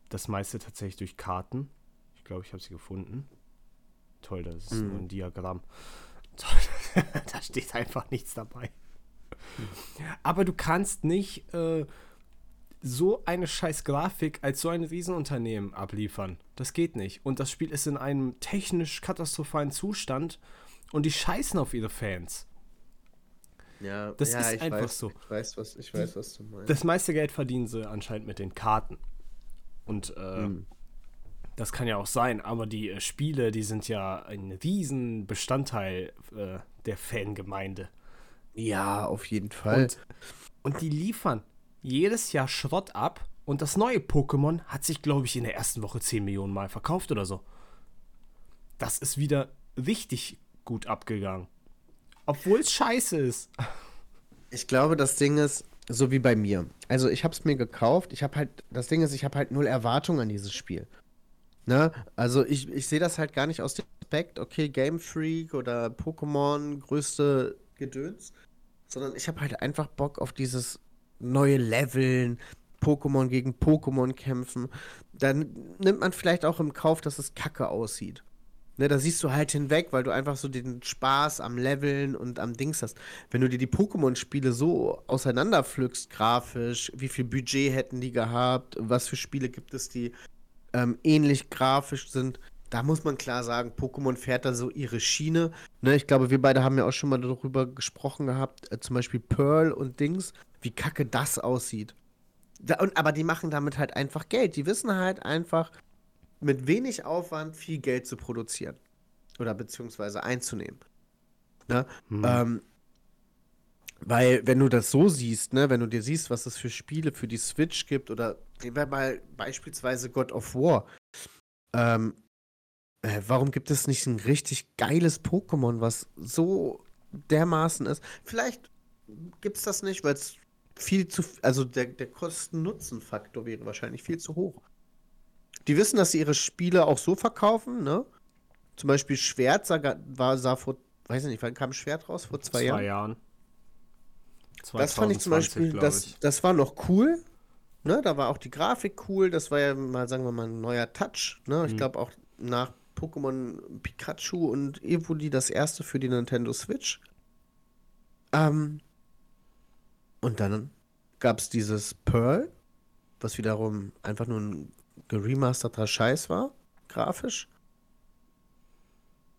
Das meiste tatsächlich durch Karten. Ich glaube, ich habe sie gefunden. Toll, das ist nur ein Diagramm. Toll, da steht einfach nichts dabei. Aber du kannst nicht, äh, so eine scheiß Grafik als so ein Riesenunternehmen abliefern. Das geht nicht. Und das Spiel ist in einem technisch katastrophalen Zustand und die scheißen auf ihre Fans. Ja, Das ja, ist ich einfach weiß, so. Ich weiß, was, ich weiß, was du meinst. Das meiste Geld verdienen sie anscheinend mit den Karten. Und äh, Hm. das kann ja auch sein, aber die äh, Spiele, die sind ja ein riesen Bestandteil äh, der Fangemeinde. Ja, auf jeden Fall. Und, und die liefern jedes Jahr Schrott ab. Und das neue Pokémon hat sich, glaube ich, in der ersten Woche 10 Millionen Mal verkauft oder so. Das ist wieder richtig gut abgegangen. Obwohl es scheiße ist. Ich glaube, das Ding ist so wie bei mir. Also ich habe es mir gekauft. Ich habe halt, das Ding ist, ich habe halt null Erwartung an dieses Spiel. Ne? Also ich, ich sehe das halt gar nicht aus dem Aspekt, okay, Game Freak oder Pokémon, größte Gedöns, sondern ich habe halt einfach Bock auf dieses neue Leveln, Pokémon gegen Pokémon kämpfen. Dann nimmt man vielleicht auch im Kauf, dass es kacke aussieht. Ne, da siehst du halt hinweg, weil du einfach so den Spaß am Leveln und am Dings hast. Wenn du dir die Pokémon-Spiele so auseinanderpflückst, grafisch, wie viel Budget hätten die gehabt, was für Spiele gibt es, die ähm, ähnlich grafisch sind, da muss man klar sagen, Pokémon fährt da so ihre Schiene. Ne, ich glaube, wir beide haben ja auch schon mal darüber gesprochen gehabt, äh, zum Beispiel Pearl und Dings, wie kacke das aussieht. Da, und, aber die machen damit halt einfach Geld. Die wissen halt einfach, mit wenig Aufwand viel Geld zu produzieren. Oder beziehungsweise einzunehmen. Ne? Ähm, weil, wenn du das so siehst, ne, wenn du dir siehst, was es für Spiele für die Switch gibt, oder nehmen wir mal beispielsweise God of War. Ähm, äh, warum gibt es nicht ein richtig geiles Pokémon, was so dermaßen ist? Vielleicht gibt es das nicht, weil es viel zu, also der, der Kosten-Nutzen-Faktor wäre wahrscheinlich viel zu hoch. Die wissen, dass sie ihre Spiele auch so verkaufen, ne? Zum Beispiel Schwert sah, war, sah vor, weiß ich nicht, wann kam Schwert raus? Vor zwei, Jahren? Jahren. Das fand ich zum 2020, Beispiel, glaub das, ich. das war noch cool. Ne, da war auch die Grafik cool. Das war ja mal, sagen wir mal, ein neuer Touch. Ne? Ich Mhm. glaube auch nach Pokémon Pikachu und Evoli das erste für die Nintendo Switch. Ähm, und dann gab es dieses Pearl, was wiederum einfach nur ein geremasterter Scheiß war, grafisch.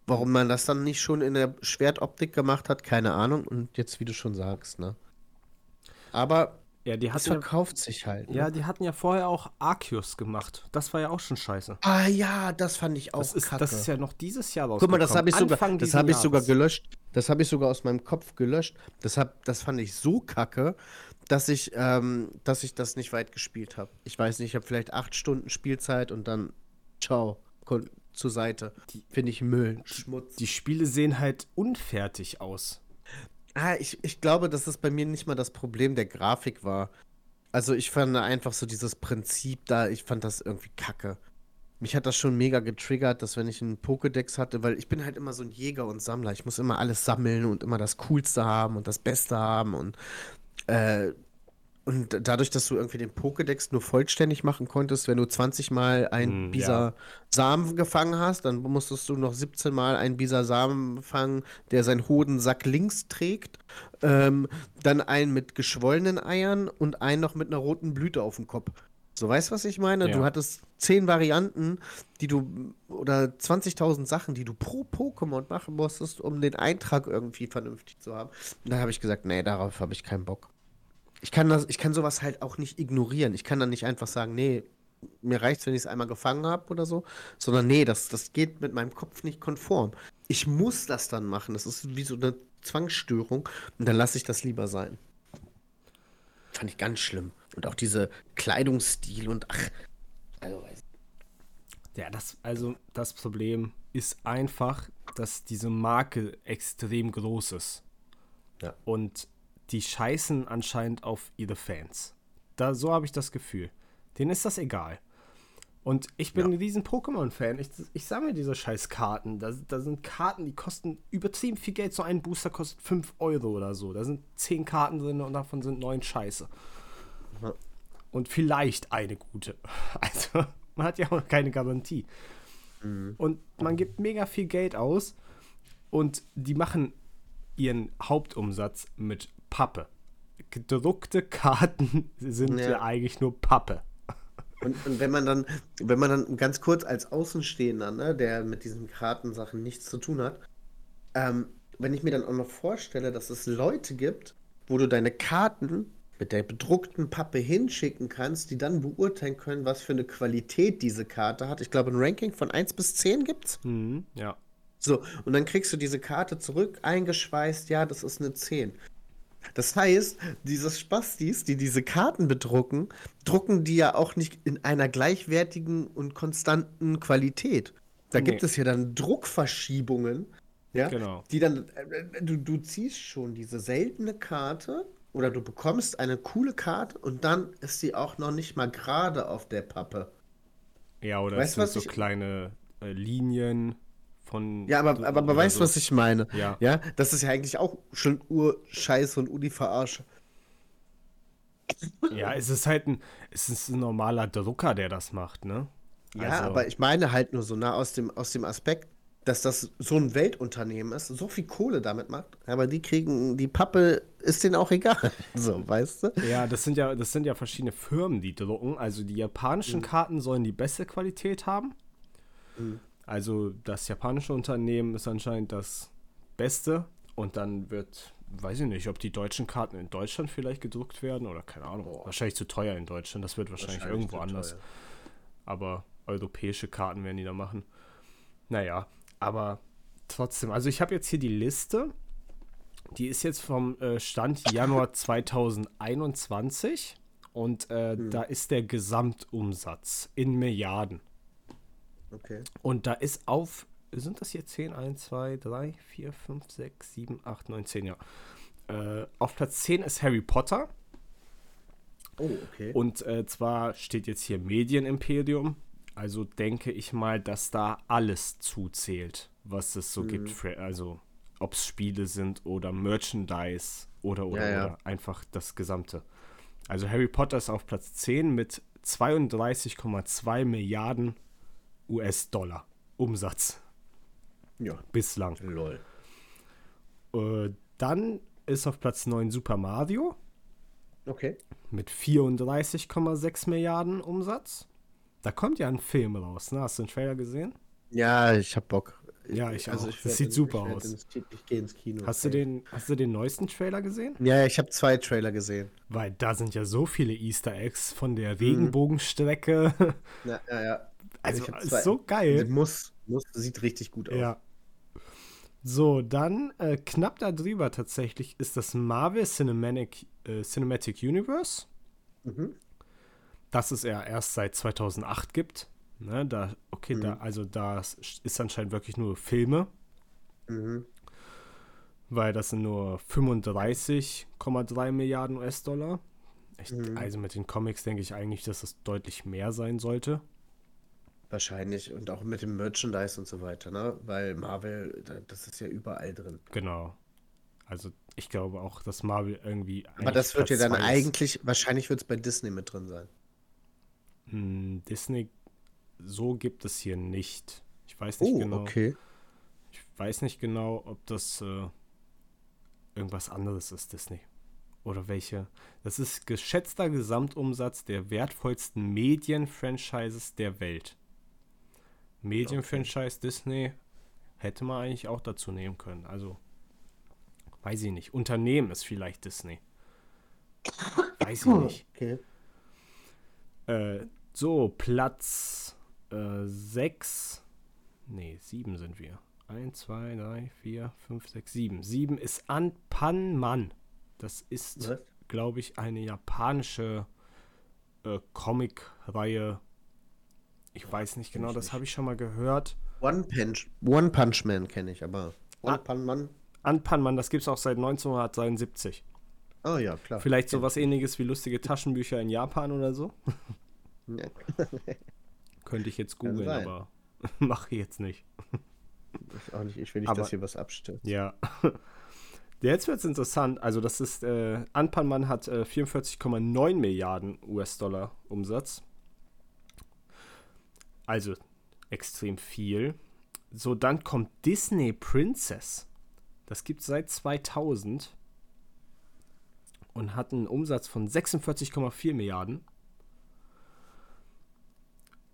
Warum man das dann nicht schon in der Schwertoptik gemacht hat, keine Ahnung. Und jetzt, wie du schon sagst, ne? Aber Ja, die hatten ja, verkauft sich halt. Ne? ja, die hatten ja vorher auch Arceus gemacht. Das war ja auch schon scheiße. Ah ja, das fand ich auch Das ist, kacke. das ist ja noch dieses Jahr Guck mal, das habe ich sogar, das habe ich sogar gelöscht. Das habe ich sogar aus meinem Kopf gelöscht. Das, hab, das fand ich so kacke, dass ich, ähm, dass ich das nicht weit gespielt habe. Ich weiß nicht, ich habe vielleicht acht Stunden Spielzeit und dann ciao zur Seite. Finde ich Müll, Schmutz. Die Spiele sehen halt unfertig aus. Ah, ich, ich glaube, dass es bei mir nicht mal das Problem der Grafik war. Also ich fand einfach so dieses Prinzip da, ich fand das irgendwie kacke. Mich hat das schon mega getriggert, dass wenn ich einen Pokédex hatte, weil ich bin halt immer so ein Jäger und Sammler. Ich muss immer alles sammeln und immer das Coolste haben und das Beste haben und äh, und dadurch, dass du irgendwie den Pokédex nur vollständig machen konntest, wenn du 20 Mal einen Hm, Bisa Samen gefangen hast, dann musstest du noch 17 Mal einen Bisa Samen fangen, der seinen Hodensack links trägt, ähm, dann einen mit geschwollenen Eiern und einen noch mit einer roten Blüte auf dem Kopf. So, weißt du, was ich meine? Ja. Du hattest 10 Varianten, die du, oder 20.000 Sachen, die du pro Pokémon machen musstest, um den Eintrag irgendwie vernünftig zu haben. Und da habe ich gesagt, nee, darauf habe ich keinen Bock. Ich kann das, ich kann sowas halt auch nicht ignorieren. Ich kann dann nicht einfach sagen, nee, mir reicht's, wenn ich es einmal gefangen habe oder so, sondern nee, das, das geht mit meinem Kopf nicht konform. Ich muss das dann machen. Das ist wie so eine Zwangsstörung und dann lasse ich das lieber sein. Fand ich ganz schlimm. Und auch diese Kleidungsstil und ach, also weiß Ja, das, also das Problem ist einfach, dass diese Marke extrem groß ist. Ja. Und die scheißen anscheinend auf ihre Fans. Da, so habe ich das Gefühl. Denen ist das egal. Und ich bin ein riesen Pokémon-Fan. Ich, ich sammle diese scheiß Karten. Da, da sind Karten, die kosten übertrieben viel Geld. So ein Booster kostet 5 Euro oder so. Da sind 10 Karten drin und davon sind 9 scheiße. Ja. Und vielleicht eine gute. Also, man hat ja auch noch keine Garantie. Und man gibt mega viel Geld aus und die machen ihren Hauptumsatz mit Pappe. gedruckte Karten sind ja, Ja. eigentlich nur Pappe. Und, und wenn man dann, wenn man dann ganz kurz als Außenstehender, ne, der mit diesen Kartensachen nichts zu tun hat, ähm, wenn ich mir dann auch noch vorstelle, dass es Leute gibt, wo du deine Karten mit der bedruckten Pappe hinschicken kannst, die dann beurteilen können, was für eine Qualität diese Karte hat. Ich glaube, ein Ranking von 1 bis 10 gibt's. Mhm, ja. So, und dann kriegst du diese Karte zurück, eingeschweißt, ja, das ist eine 10. Das heißt, diese Spastis, die diese Karten bedrucken, drucken die ja auch nicht in einer gleichwertigen und konstanten Qualität. Da gibt Nee. es ja dann Druckverschiebungen, ja, Genau. die dann, äh, du, du ziehst schon diese seltene Karte oder du bekommst eine coole Karte und dann ist sie auch noch nicht mal gerade auf der Pappe. Ja, oder Weißt es sind so ich- kleine äh, Linien von. Ja, aber, aber, aber weißt du, so. was ich meine? Ja. Ja, das ist ja eigentlich auch schon Urscheiße und Uni-Verarsche. Ja, es ist halt ein, es ist ein normaler Drucker, der das macht, ne? Ja, Also- aber ich meine halt nur so nah aus dem, aus dem Aspekt, dass das so ein Weltunternehmen ist, so viel Kohle damit macht, aber die kriegen, die Pappe ist denen auch egal. So, weißt du? Ja, das sind ja, das sind ja verschiedene Firmen, die drucken. Also die japanischen Karten sollen die beste Qualität haben. Also das japanische Unternehmen ist anscheinend das Beste. Und dann wird, weiß ich nicht, ob die deutschen Karten in Deutschland vielleicht gedruckt werden oder keine Ahnung. Wahrscheinlich zu teuer in Deutschland. Das wird wahrscheinlich, Wahrscheinlich irgendwo anders. teuer. Aber europäische Karten werden die da machen. Naja, aber trotzdem. Also ich habe jetzt hier die Liste. Die ist jetzt vom äh, Stand Januar 2021 und äh, da ist der Gesamtumsatz in Milliarden. Okay. Und da ist auf, sind das hier 10, 1, 2, 3, 4, 5, 6, 7, 8, 9, 10, ja. Äh, auf Platz 10 ist Harry Potter. Oh, okay. Und äh, zwar steht jetzt hier Medienimperium. Also denke ich mal, dass da alles zuzählt, was es so gibt. Für, also ob es Spiele sind oder Merchandise oder oder, Ja, ja. oder einfach das Gesamte. Also Harry Potter ist auf Platz 10 mit 32,2 Milliarden US-Dollar Umsatz ja. bislang. Lol. Äh, dann ist auf Platz 9 Super Mario Okay. mit 34,6 Milliarden Umsatz. Da kommt ja ein Film raus, ne? Hast du den Trailer gesehen? Ja, ich hab Bock. Ja, ich auch. Das werd sieht in- super ich aus. ins ich gehe ins Kino. Hast du den, hast du den neuesten Trailer gesehen? Ja, ich habe zwei Trailer gesehen. Weil da sind ja so viele Easter Eggs von Mhm. der Regenbogenstrecke. Ja, ja, ja. Also, ich zwei- so geil. Muss, muss, sieht richtig gut aus. Ja. So, dann äh, knapp darüber tatsächlich ist das Marvel Cinematic, äh, Cinematic Universe. Mhm. das es ja erst seit 2008 gibt. Ne, da, okay, da, also das ist anscheinend wirklich nur Filme, Mhm. weil das sind nur 35,3 Milliarden US-Dollar. Mhm. Also mit den Comics denke ich eigentlich, dass es deutlich mehr sein sollte. Wahrscheinlich. Und auch mit dem Merchandise und so weiter, ne? Weil Marvel, da- das ist ja überall drin. Genau. Also ich glaube auch, dass Marvel irgendwie. Aber das wird ja dann eigentlich, wahrscheinlich wird es bei Disney mit drin sein. Hm, Disney, so gibt es hier nicht. Ich weiß nicht genau. Oh, okay. Ich weiß nicht genau, ob das äh, irgendwas anderes ist, Disney. Oder welche. Das ist geschätzter Gesamtumsatz der wertvollsten Medien-Franchises der Welt. Medien-Franchise Disney hätte man eigentlich auch dazu nehmen können. Also, weiß ich nicht. Unternehmen ist vielleicht Disney. Weiß ich nicht. Okay. Äh, so, Platz 6. nee, 7 sind wir. 1, 2, 3, 4, 5, 6, 7. 7 ist Anpanman. Das ist, glaube ich, eine japanische äh, Comic-Reihe. Ich weiß nicht genau, das habe ich schon mal gehört. One Punch, One Punch Man kenne ich, aber One Ah. Punch Man. Anpanman, das gibt es auch seit 1973. Oh ja, klar. Vielleicht sowas ähnliches wie lustige Taschenbücher in Japan oder so. Ja. Könnte ich jetzt googeln, aber mache ich jetzt nicht. Ich auch nicht. Ich will nicht, Aber- dass hier was abstürzt. Ja. Jetzt wird es interessant. Also, das ist, äh, Anpanman hat äh, 44,9 Milliarden US-Dollar Umsatz. Also extrem viel. So, dann kommt Disney Princess. Das gibt es seit 2000. und hatten einen Umsatz von 46,4 Milliarden.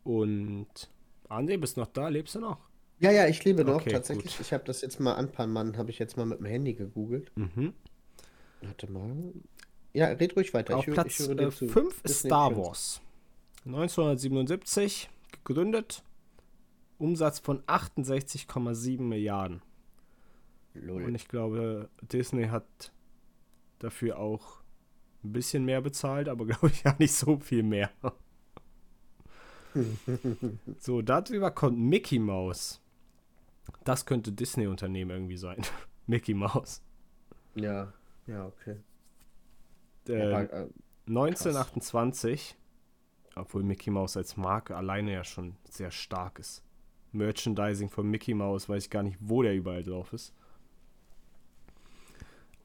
Und André, bist noch da? Lebst du noch? Ja, ja, ich lebe noch Okay, tatsächlich. gut. Ich habe das jetzt mal ein paar Mann, habe ich jetzt mal mit dem Handy gegoogelt. Mhm. Warte mal. Ja, red ruhig weiter. Auf ich, Platz ich höre dir äh, zu. 5 ist Star. Wars. 1977 gegründet. Umsatz von 68,7 Milliarden. Lol. Und ich glaube, Disney hat dafür auch ein bisschen mehr bezahlt, aber glaube ich ja nicht so viel mehr. so, darüber kommt Mickey Mouse. Das könnte Disney-Unternehmen irgendwie sein. Mickey Mouse. Ja, ja, okay. Äh, Aber, äh, 1928, obwohl Mickey Mouse als Marke alleine ja schon sehr stark ist. Merchandising von Mickey Mouse, weiß ich gar nicht, wo der überall drauf ist.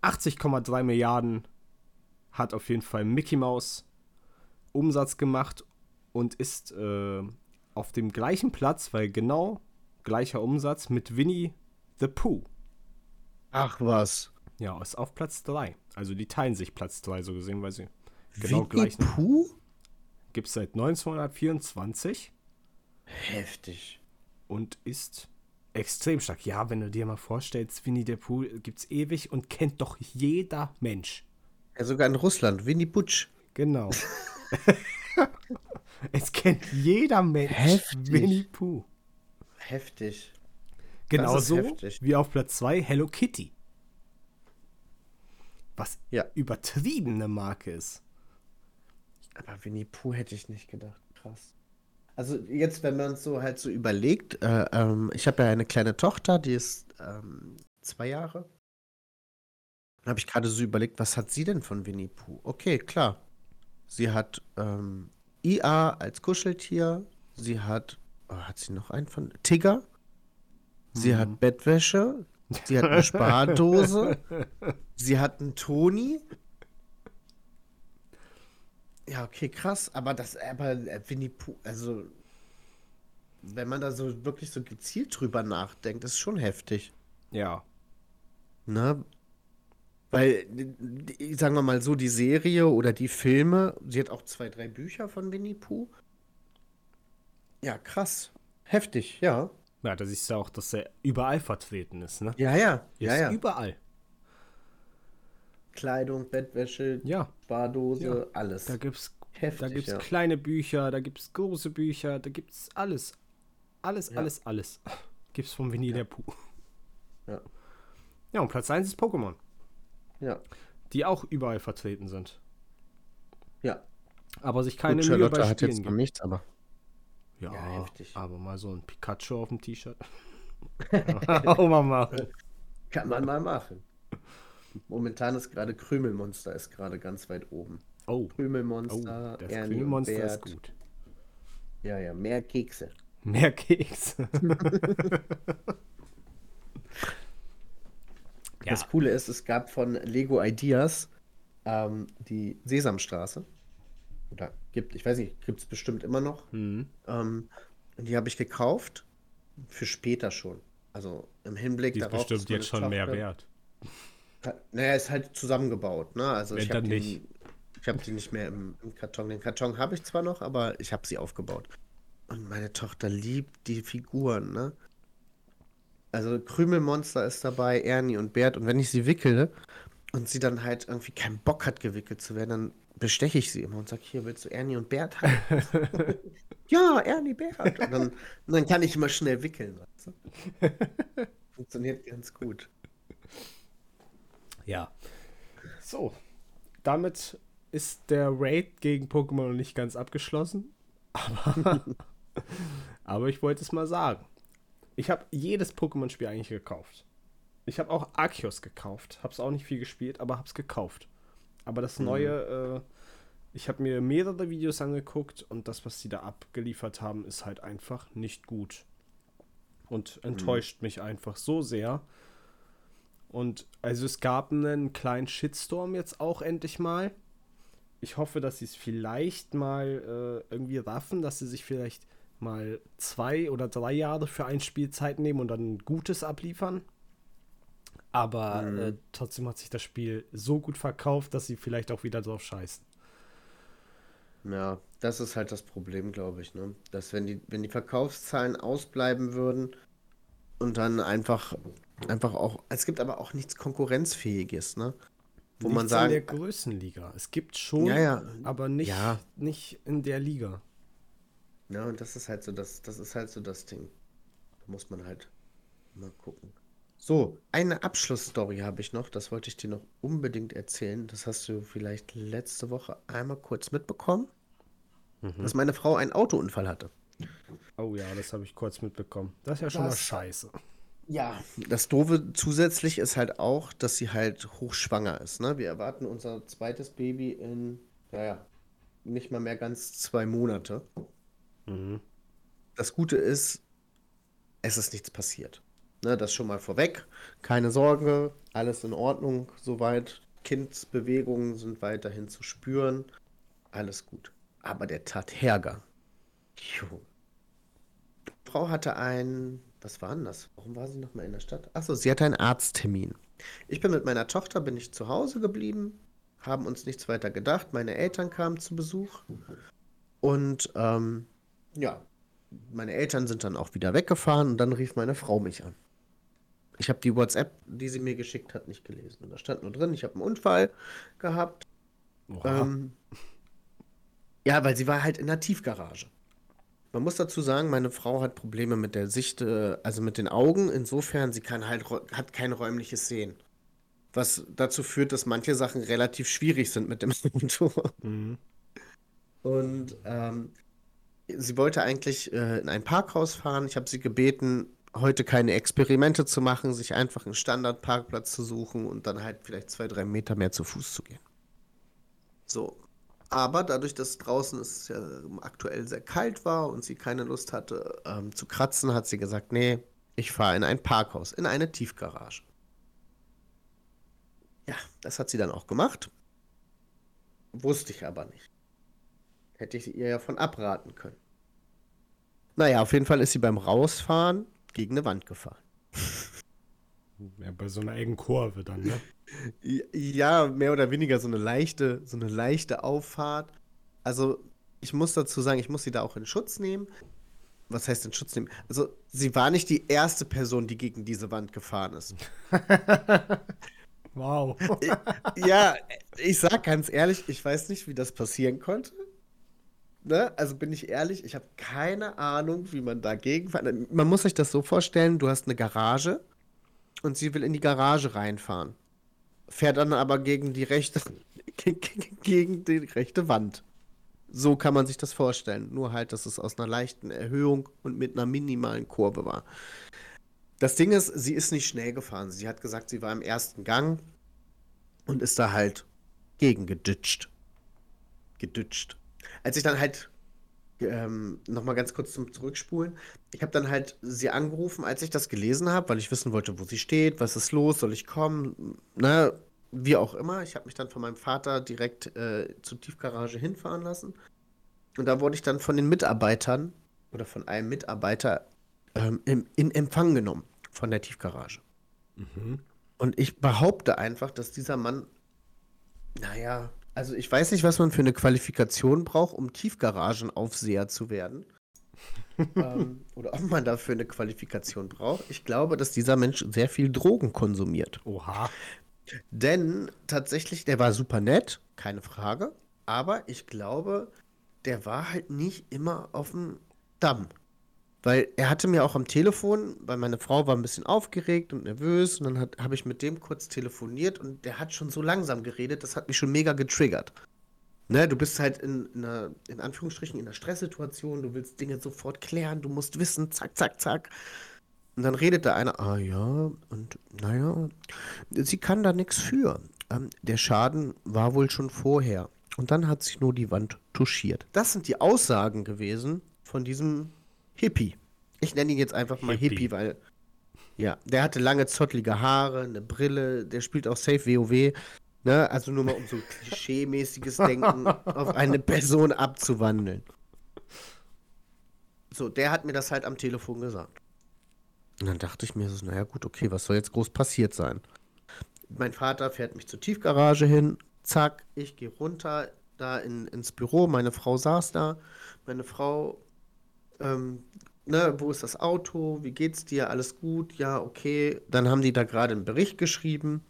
80,3 Milliarden hat auf jeden Fall Mickey Mouse Umsatz gemacht und ist äh, auf dem gleichen Platz, weil genau gleicher Umsatz mit Winnie the Pooh. ach was. Ja, ist auf Platz 3. Also die teilen sich Platz 3 so gesehen, weil sie genau Winnie gleich Pooh? Gibt es seit 1924 Heftig. und ist extrem stark. Ja, wenn du dir mal vorstellst, Winnie der Pooh gibt es ewig und kennt doch jeder Mensch. Ja, sogar in Russland. Winnie Putsch. Genau. es kennt jeder Mensch Heftig. Winnie Pooh. Heftig. Genauso heftig. wie auf Platz 2 Hello Kitty. Was Ja. übertriebene Marke ist. Aber Winnie Pooh hätte ich nicht gedacht. Krass. Also jetzt, wenn man es so halt so überlegt, äh, ähm, ich habe ja eine kleine Tochter, die ist ähm, zwei Jahre. Da habe ich gerade so überlegt, was hat sie denn von Winnie Pooh? Okay, klar. Sie hat ähm, IA als Kuscheltier. Sie hat, oh, hat sie noch einen von Tigger? Sie Mhm. hat Bettwäsche. Sie hat eine Spardose. sie hat einen Toni. Ja, okay, krass. Aber das, aber äh, Winnie Pooh, also wenn man da so wirklich so gezielt drüber nachdenkt, ist schon heftig. Ja. Ne? Weil, sagen wir mal so, die Serie oder die Filme, sie hat auch zwei, drei Bücher von Winnie Pooh. Ja, krass. Heftig, ja. Ja, da siehst du auch, dass er überall vertreten ist, ne? Ja, ja. Ja, ist ja. überall. Kleidung, Bettwäsche, Ja, Spardose, Ja. alles. da gibt's Heftig, Da gibt es ja. kleine Bücher, da gibt es große Bücher, da gibt es alles. Alles, Ja. alles, alles. Gibt es von Winnie der Pooh. Ja. Ja, und Platz 1 ist Pokémon, Ja, die auch überall vertreten sind. ja. Aber sich keine Gut, Mühe Charlotte bei hat jetzt Spielen noch geben. nichts, aber. Ja, Ja, heftig. aber mal so ein Pikachu auf dem T-Shirt. oh, Mama. Kann man mal machen. Momentan ist gerade Krümelmonster ist gerade ganz weit oben. Oh, oh Krümelmonster, das Ernie und Kühlmonster ist gut. Ja, ja, mehr Kekse. Mehr Keks. ja, Das Coole ist, es gab von Lego Ideas ähm, die Sesamstraße. Oder gibt, ich weiß nicht, gibt es bestimmt immer noch. mhm. Ähm, die habe ich gekauft. Für später schon. Also im Hinblick die ist darauf. bestimmt jetzt schon mehr wert. Naja, ist halt zusammengebaut, ne? Also Wenn ich habe die, nicht. ich habe die nicht mehr im, im Karton. Den Karton habe ich zwar noch, aber ich habe sie aufgebaut. Und meine Tochter liebt die Figuren, ne? Also Krümelmonster ist dabei, Ernie und Bert. Und wenn ich sie wickele und sie dann halt irgendwie keinen Bock hat, gewickelt zu werden, dann besteche ich sie immer und sage, hier willst du Ernie und Bert haben? ja, Ernie, Bert. Und dann, und dann kann ich immer schnell wickeln, weißt du? Funktioniert ganz gut. Ja. So. Damit ist der Raid gegen Pokémon noch nicht ganz abgeschlossen. Aber, aber ich wollte es mal sagen. Ich habe jedes Pokémon-Spiel eigentlich gekauft. Ich habe auch Arceus gekauft. Habe es auch nicht viel gespielt, aber habe es gekauft. Aber das neue, äh, ich habe mir mehrere Videos angeguckt und das, was sie da abgeliefert haben, ist halt einfach nicht gut. Und enttäuscht mich einfach so sehr. Und also es gab einen kleinen Shitstorm jetzt auch endlich mal. Ich hoffe, dass sie es vielleicht mal äh, irgendwie raffen, dass sie sich vielleicht mal zwei oder drei Jahre für ein Spiel Zeit nehmen und dann ein gutes abliefern. Aber mhm. äh, trotzdem hat sich das Spiel so gut verkauft, dass sie vielleicht auch wieder drauf scheißen. Ja, das ist halt das Problem, glaube ich, ne? Dass wenn die, wenn die Verkaufszahlen ausbleiben würden und dann einfach, einfach auch, es gibt aber auch nichts Konkurrenzfähiges, ne? Wo nichts man sagt. in der Größenliga. Es gibt schon, ja, ja. aber nicht, ja. nicht in der Liga. Ja, und das ist halt so das, das ist halt so das Ding. Da muss man halt mal gucken. So, eine Abschlussstory habe ich noch, das wollte ich dir noch unbedingt erzählen. Das hast du vielleicht letzte Woche einmal kurz mitbekommen mhm. dass meine Frau einen Autounfall hatte. Oh ja, das habe ich kurz mitbekommen. Das ist ja schon das, mal scheiße. Ja, das Doofe zusätzlich ist halt auch, dass sie halt hochschwanger ist. Ne? Wir erwarten unser zweites Baby in, naja, nicht mal mehr ganz zwei Monate. Mhm. Das Gute ist, es ist nichts passiert. Ne, das schon mal vorweg. Keine Sorge, alles in Ordnung soweit. Kindsbewegungen sind weiterhin zu spüren. Alles gut. Aber der Tathergang. Jo. Die Frau hatte ein. Was war denn das? Warum war sie noch mal in der Stadt? Achso, sie hatte einen Arzttermin. Ich bin mit meiner Tochter, bin ich zu Hause geblieben, haben uns nichts weiter gedacht. Meine Eltern kamen zu Besuch. Und ähm, ja, meine Eltern sind dann auch wieder weggefahren und dann rief meine Frau mich an. Ich habe die WhatsApp, die sie mir geschickt hat, nicht gelesen. Und da stand nur drin, ich habe einen Unfall gehabt. Ähm, ja, weil sie war halt in der Tiefgarage. Man muss dazu sagen, meine Frau hat Probleme mit der Sicht, äh, also mit den Augen. Insofern, sie kann halt, hat kein räumliches Sehen. Was dazu führt, dass manche Sachen relativ schwierig sind mit dem Auto. Mhm. Und ähm, sie wollte eigentlich äh, in ein Parkhaus fahren. Ich habe sie gebeten, heute keine Experimente zu machen, sich einfach einen Standardparkplatz zu suchen und dann halt vielleicht zwei, drei Meter mehr zu Fuß zu gehen. So, aber dadurch, dass draußen es ja aktuell sehr kalt war und sie keine Lust hatte ähm, zu kratzen, hat sie gesagt, nee, ich fahre in ein Parkhaus, in eine Tiefgarage. Ja, das hat sie dann auch gemacht. Wusste ich aber nicht. Hätte ich ihr ja von abraten können. Naja, auf jeden Fall ist sie beim Rausfahren gegen eine Wand gefahren. Ja, bei so einer engen Kurve dann, ne? Ja, mehr oder weniger so eine leichte, so eine leichte Auffahrt. Also, ich muss dazu sagen, ich muss sie da auch in Schutz nehmen. Was heißt in Schutz nehmen? Also, sie war nicht die erste Person, die gegen diese Wand gefahren ist. wow. ja, ich sag ganz ehrlich, ich weiß nicht, wie das passieren konnte. Ne? Also bin ich ehrlich, ich habe keine Ahnung, wie man dagegen. Man muss sich das so vorstellen, du hast eine Garage und sie will in die Garage reinfahren fährt dann aber gegen die rechte, gegen die rechte Wand. So kann man sich das vorstellen. Nur halt, dass es aus einer leichten Erhöhung und mit einer minimalen Kurve war. Das Ding ist, sie ist nicht schnell gefahren. Sie hat gesagt, sie war im ersten Gang und ist da halt gegen geditscht. Geditscht. Als ich dann halt ähm, nochmal ganz kurz zum Zurückspulen. Ich habe dann halt sie angerufen, als ich das gelesen habe, weil ich wissen wollte, wo sie steht, was ist los, soll ich kommen, ne, wie auch immer. Ich habe mich dann von meinem Vater direkt äh, zur Tiefgarage hinfahren lassen. Und da wurde ich dann von den Mitarbeitern oder von einem Mitarbeiter ähm, in, in Empfang genommen von der Tiefgarage. Mhm. Und ich behaupte einfach, dass dieser Mann, naja, also ich weiß nicht, was man für eine Qualifikation braucht, um Tiefgaragenaufseher zu werden. ähm, oder ob man dafür eine Qualifikation braucht. Ich glaube, dass dieser Mensch sehr viel Drogen konsumiert. Oha. Denn tatsächlich, der war super nett, keine Frage. Aber ich glaube, der war halt nicht immer auf dem Damm. Weil er hatte mir auch am Telefon, weil meine Frau war ein bisschen aufgeregt und nervös und dann habe ich mit dem kurz telefoniert und der hat schon so langsam geredet, das hat mich schon mega getriggert. Ne, du bist halt in, in, einer, in Anführungsstrichen in einer Stresssituation, du willst Dinge sofort klären, du musst wissen, zack, zack, zack. Und dann redet da einer, ah ja, und naja, sie kann da nichts für. Ähm, der Schaden war wohl schon vorher. Und dann hat sich nur die Wand touchiert. Das sind die Aussagen gewesen von diesem Hippie. Ich nenne ihn jetzt einfach mal Hippie, Hippie weil. Ja, der hatte lange zottlige Haare, eine Brille, der spielt auch Safe WoW. Ne? Also nur mal um so klischee-mäßiges Denken auf eine Person abzuwandeln. So, der hat mir das halt am Telefon gesagt. Und dann dachte ich mir so, naja gut, okay, was soll jetzt groß passiert sein? Mein Vater fährt mich zur Tiefgarage hin, zack, ich gehe runter da in, ins Büro, meine Frau saß da, meine Frau, ähm, ne, wo ist das Auto, wie geht's dir, alles gut, ja, okay. Dann haben die da gerade einen Bericht geschrieben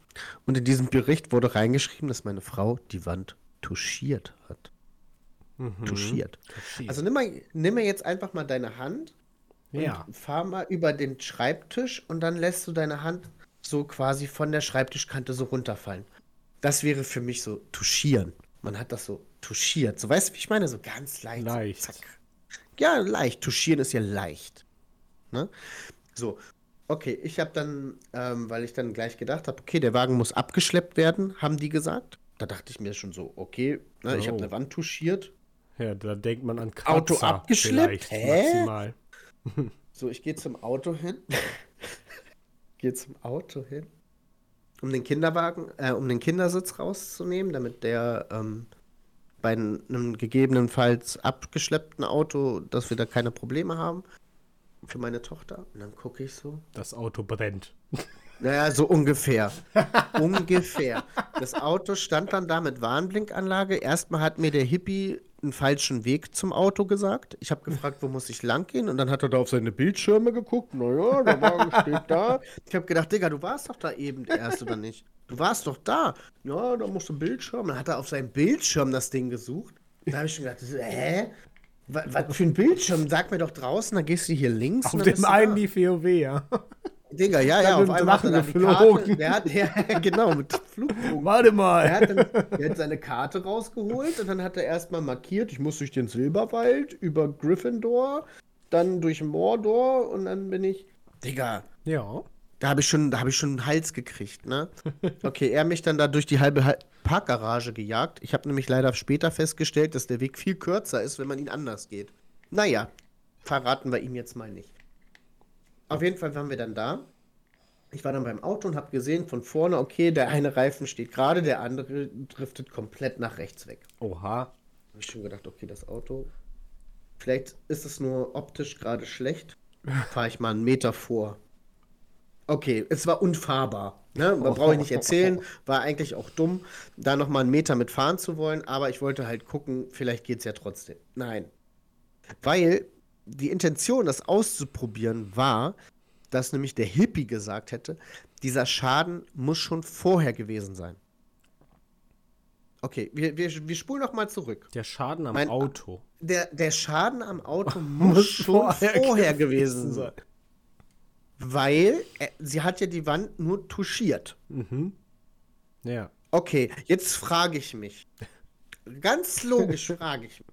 und in diesem Bericht wurde reingeschrieben, dass meine Frau die Wand touchiert hat. Mhm. Touchiert. Touchiert. Also nimm mal, nimm mal jetzt einfach mal deine Hand und ja. fahr mal über den Schreibtisch und dann lässt du deine Hand so quasi von der Schreibtischkante so runterfallen. Das wäre für mich so touchieren. Man hat das so touchiert. So weißt du, wie ich meine? So ganz leicht. so Leicht. zack. Ja, leicht. Touchieren ist ja leicht. Ne? So. Okay, ich habe dann, ähm, weil ich dann gleich gedacht habe, okay, der Wagen muss abgeschleppt werden, haben die gesagt. Da dachte ich mir schon so, okay, ne, ich habe Oh. eine Wand touchiert. Ja, da denkt man an Kratzer Auto abgeschleppt? Maximal. So, ich gehe zum Auto hin. gehe zum Auto hin. Um den Kinderwagen, äh, um den Kindersitz rauszunehmen, damit der ähm, bei einem gegebenenfalls abgeschleppten Auto, dass wir da keine Probleme haben. Für meine Tochter. Und dann gucke ich so. Das Auto brennt. Naja, so ungefähr. ungefähr. Das Auto stand dann da mit Warnblinkanlage. Erstmal hat mir der Hippie einen falschen Weg zum Auto gesagt. Ich habe gefragt, wo muss ich lang gehen? Und dann hat er da auf seine Bildschirme geguckt. Naja, der Wagen steht da. Ich habe gedacht, Digga, du warst doch da eben erst oder nicht? Du warst doch da. Ja, da musst du Bildschirm. Dann hat er auf seinem Bildschirm das Ding gesucht. Da habe ich schon gedacht, hä? Was, was für ein Bildschirm? Sag mir doch draußen, dann gehst du hier links. Auf dem einen da. lief WoW, ja. Digga, ja, ja, auf einmal hat er dann die geflogen. Karte, der hat, ja, genau, mit Flugbogen. Warte Er mal. hat, dann, er hat seine Karte rausgeholt und dann hat er erstmal markiert, ich muss durch den Silberwald, über Gryffindor, dann durch Mordor und dann bin ich, Digga, Ja. da habe ich schon, da habe ich schon einen Hals gekriegt, ne? Okay, er mich dann da durch die halbe Ha- Parkgarage gejagt. Ich habe nämlich leider später festgestellt, dass der Weg viel kürzer ist, wenn man ihn anders geht. Naja, verraten wir ihm jetzt mal nicht. Auf jeden Fall waren wir dann da. Ich war dann beim Auto und habe gesehen von vorne, okay, der eine Reifen steht gerade, der andere driftet komplett nach rechts weg. Oha. Habe ich schon gedacht, okay, das Auto. Vielleicht ist es nur optisch gerade schlecht. Fahre ich mal einen Meter vor. Okay, es war unfahrbar. Ne? Man brauche ich nicht erzählen. War eigentlich auch dumm, da noch mal einen Meter mitfahren zu wollen. Aber ich wollte halt gucken, vielleicht geht es ja trotzdem. Nein. Weil die Intention, das auszuprobieren, war, dass nämlich der Hippie gesagt hätte, dieser Schaden muss schon vorher gewesen sein. Okay, wir, wir, wir spulen noch mal zurück. Der Schaden am Mein- Auto. Der, der Schaden am Auto muss schon vorher, gewesen sein. Weil äh, sie hat ja die Wand nur touchiert. Mhm. Ja. Okay, jetzt frage ich mich. Ganz logisch frage ich mich.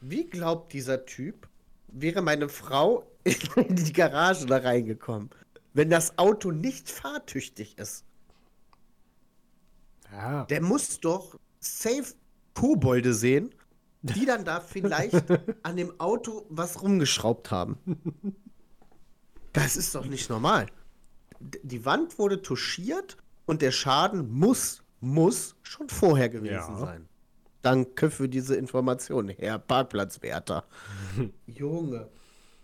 Wie glaubt dieser Typ, wäre meine Frau in die Garage da reingekommen, wenn das Auto nicht fahrtüchtig ist? Ja. Der muss doch safe Kobolde sehen, die dann da vielleicht an dem Auto was rumgeschraubt haben. Das ist doch nicht normal. Die Wand wurde touchiert und der Schaden muss, muss schon vorher gewesen Ja. sein. Danke für diese Information, Herr Parkplatzwärter. Junge,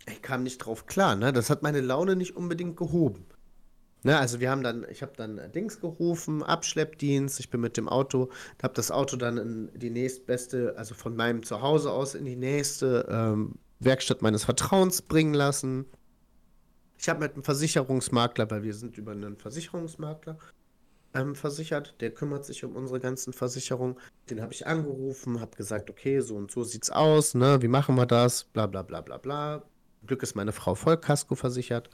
ich kam nicht drauf klar, ne? Das hat meine Laune nicht unbedingt gehoben. Ne, also wir haben dann, ich habe dann äh, Dings gerufen, Abschleppdienst, ich bin mit dem Auto, habe das Auto dann in die nächstbeste, also von meinem Zuhause aus in die nächste ähm, Werkstatt meines Vertrauens bringen lassen. Ich habe mit einem Versicherungsmakler, weil wir sind über einen Versicherungsmakler ähm, versichert, der kümmert sich um unsere ganzen Versicherungen. Den habe ich angerufen, habe gesagt, okay, so und so sieht's aus, ne, wie machen wir das, bla bla bla bla bla. Glück ist meine Frau Vollkasko versichert.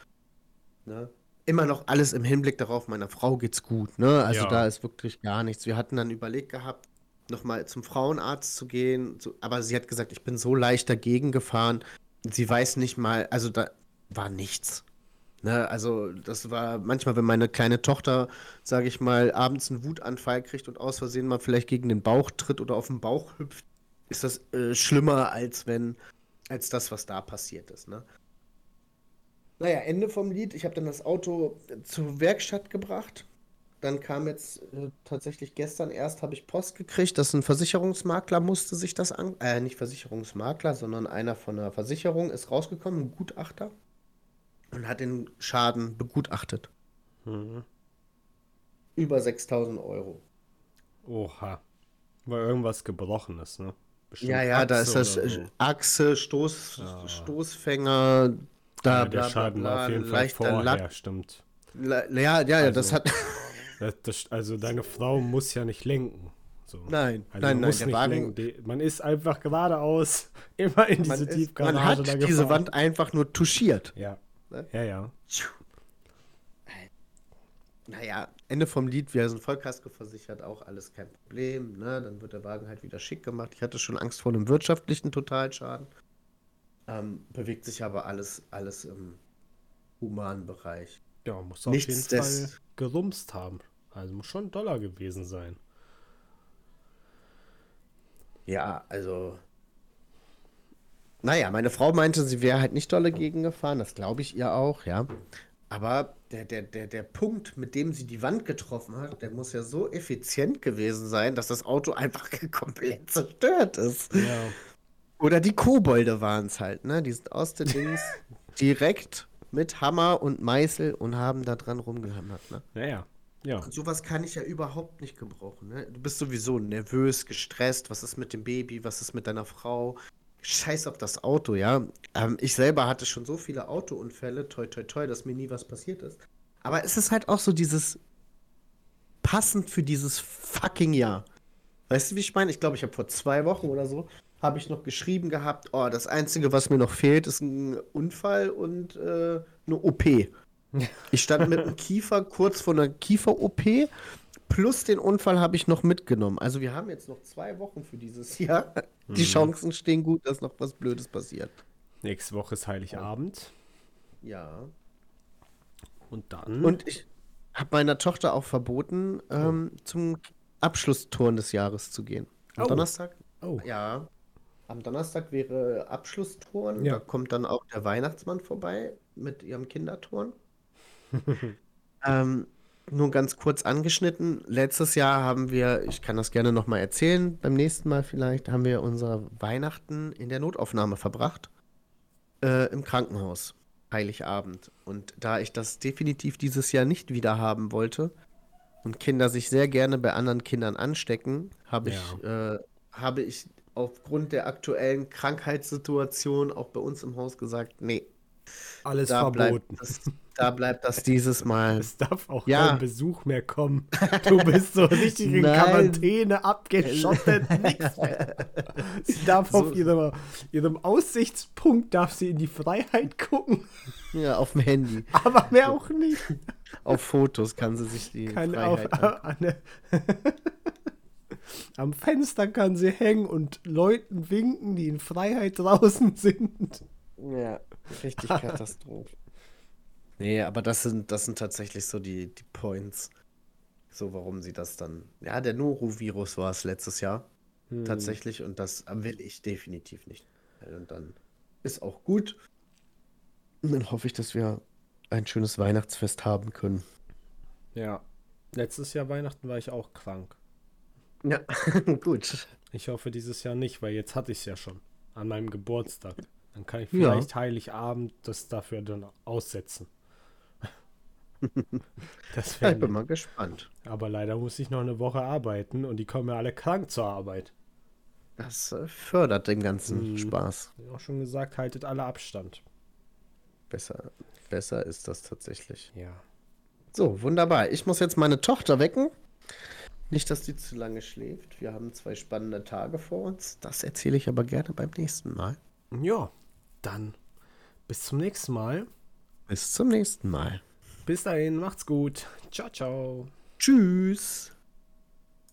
Ne? Immer noch alles im Hinblick darauf, meiner Frau geht's gut, ne? Also Ja. da ist wirklich gar nichts. Wir hatten dann überlegt gehabt, nochmal zum Frauenarzt zu gehen, so, aber sie hat gesagt, ich bin so leicht dagegen gefahren. Sie weiß nicht mal, also da war nichts. Ne, also das war manchmal, wenn meine kleine Tochter, sage ich mal, abends einen Wutanfall kriegt und aus Versehen mal vielleicht gegen den Bauch tritt oder auf den Bauch hüpft, ist das äh, schlimmer als wenn, als das, was da passiert ist. Ne? Naja, Ende vom Lied. Ich habe dann das Auto äh, zur Werkstatt gebracht. Dann kam jetzt äh, tatsächlich gestern erst habe ich Post gekriegt, dass ein Versicherungsmakler musste sich das an, äh, nicht Versicherungsmakler, sondern einer von der Versicherung ist rausgekommen, ein Gutachter und hat den Schaden begutachtet. Mhm. über 6000 Euro. Oha. Weil irgendwas gebrochen ist, ne? Bestimmt Ja, ja, da ist Achse das äh, so. Achse, Stoß, Ja. Stoßfänger, da Ja, der bla, Schaden war bla, auf jeden Fall vorher, Lack. stimmt. La- Ja, ja, ja, das Also- hat. Das, das, also deine Frau muss ja nicht lenken. So. Nein, Also nein, man nein, muss der Wagen. lenken. Man ist einfach geradeaus immer in Man, diese ist, Tiefgarage man hat diese. Wand einfach nur touchiert. Ja. Ne? Ja, ja. Naja, Ende vom Lied, wir sind Vollkasko versichert, auch alles kein Problem. Ne? Dann wird der Wagen halt wieder schick gemacht. Ich hatte schon Angst vor einem wirtschaftlichen Totalschaden. Ähm, bewegt sich aber alles, alles im humanen Bereich. Ja, muss auf Nichts jeden Fall gerumst haben. Also muss schon ein Dollar gewesen sein. Ja, also. Naja, meine Frau meinte, sie wäre halt nicht dolle gegengefahren, das glaube ich ihr auch, ja. Aber der, der, der, der Punkt, mit dem sie die Wand getroffen hat, der muss ja so effizient gewesen sein, dass das Auto einfach komplett zerstört ist. Ja. Oder die Kobolde waren es halt, ne? Die sind aus den Dings direkt mit Hammer und Meißel und haben da dran rumgehammert, ne? Naja. Ja. Und sowas kann ich ja überhaupt nicht gebrauchen. Ne? Du bist sowieso nervös, gestresst. Was ist mit dem Baby? Was ist mit deiner Frau? Scheiß auf das Auto, ja. Ähm, ich selber hatte schon so viele Autounfälle, toi toi toi, dass mir nie was passiert ist. Aber es ist halt auch so dieses passend für dieses fucking Jahr. Weißt du, wie ich meine? Ich glaube, ich habe vor zwei Wochen oder so habe ich noch geschrieben gehabt, oh, das Einzige, was mir noch fehlt, ist ein Unfall und äh, eine OP. Ich stand mit dem Kiefer kurz vor einer Kiefer-OP, plus den Unfall habe ich noch mitgenommen. Also wir haben jetzt noch zwei Wochen für dieses Jahr. Die Chancen stehen gut, dass noch was Blödes passiert. Nächste Woche ist Heiligabend. Ja. Und dann. Und ich habe meiner Tochter auch verboten, ähm, zum Abschlussturn des Jahres zu gehen. Am Oh. Donnerstag? oh. Ja. Am Donnerstag wäre Abschlussturn. Ja. Da kommt dann auch der Weihnachtsmann vorbei mit ihrem Kinderturn. ähm, nur ganz kurz angeschnitten. Letztes Jahr haben wir, ich kann das gerne nochmal erzählen, beim nächsten Mal vielleicht, haben wir unser Weihnachten in der Notaufnahme verbracht. Äh, Im Krankenhaus. Heiligabend. Und da ich das definitiv dieses Jahr nicht wieder haben wollte und Kinder sich sehr gerne bei anderen Kindern anstecken, habe ich, äh, habe ich aufgrund der aktuellen Krankheitssituation auch bei uns im Haus gesagt, nee, Alles da bleibt, verboten. das, da bleibt das dieses Mal. Es darf auch Ja. kein Besuch mehr kommen. Du bist so richtig in. Quarantäne abgeschottet. Nix mehr. Sie darf So- auf ihrem, ihrem Aussichtspunkt darf sie in die Freiheit gucken, Ja, auf dem Handy. aber mehr auch nicht. Auf Fotos kann sie sich die Kann auf, Freiheit der, Am Fenster kann sie hängen und Leuten winken, die in Freiheit draußen sind. Ja, richtig Katastrophe. Nee, aber das sind, das sind tatsächlich so die, die Points. So, warum sie das dann. Ja, der Norovirus war es letztes Jahr. Hm. Tatsächlich. Und das will ich definitiv nicht. Und dann ist auch gut. Und dann hoffe ich, dass wir ein schönes Weihnachtsfest haben können. Ja. Letztes Jahr Weihnachten war ich auch krank. Ja, gut. Ich hoffe dieses Jahr nicht, weil jetzt hatte ich es ja schon. An meinem Geburtstag. Dann kann ich Ja. vielleicht Heiligabend das dafür dann aussetzen. das Ja, ich bin mal gespannt. Aber leider muss ich noch eine Woche arbeiten und die kommen ja alle krank zur Arbeit. Das äh, fördert den ganzen Hm. Spaß. Hab auch schon gesagt, haltet alle Abstand. Besser, besser ist das tatsächlich. Ja. So, wunderbar. Ich muss jetzt meine Tochter wecken. Nicht, dass die zu lange schläft. Wir haben zwei spannende Tage vor uns. Das erzähle ich aber gerne beim nächsten Mal. Ja, dann bis zum nächsten Mal. Bis zum nächsten Mal. Bis dahin, macht's gut. Ciao, ciao. Tschüss.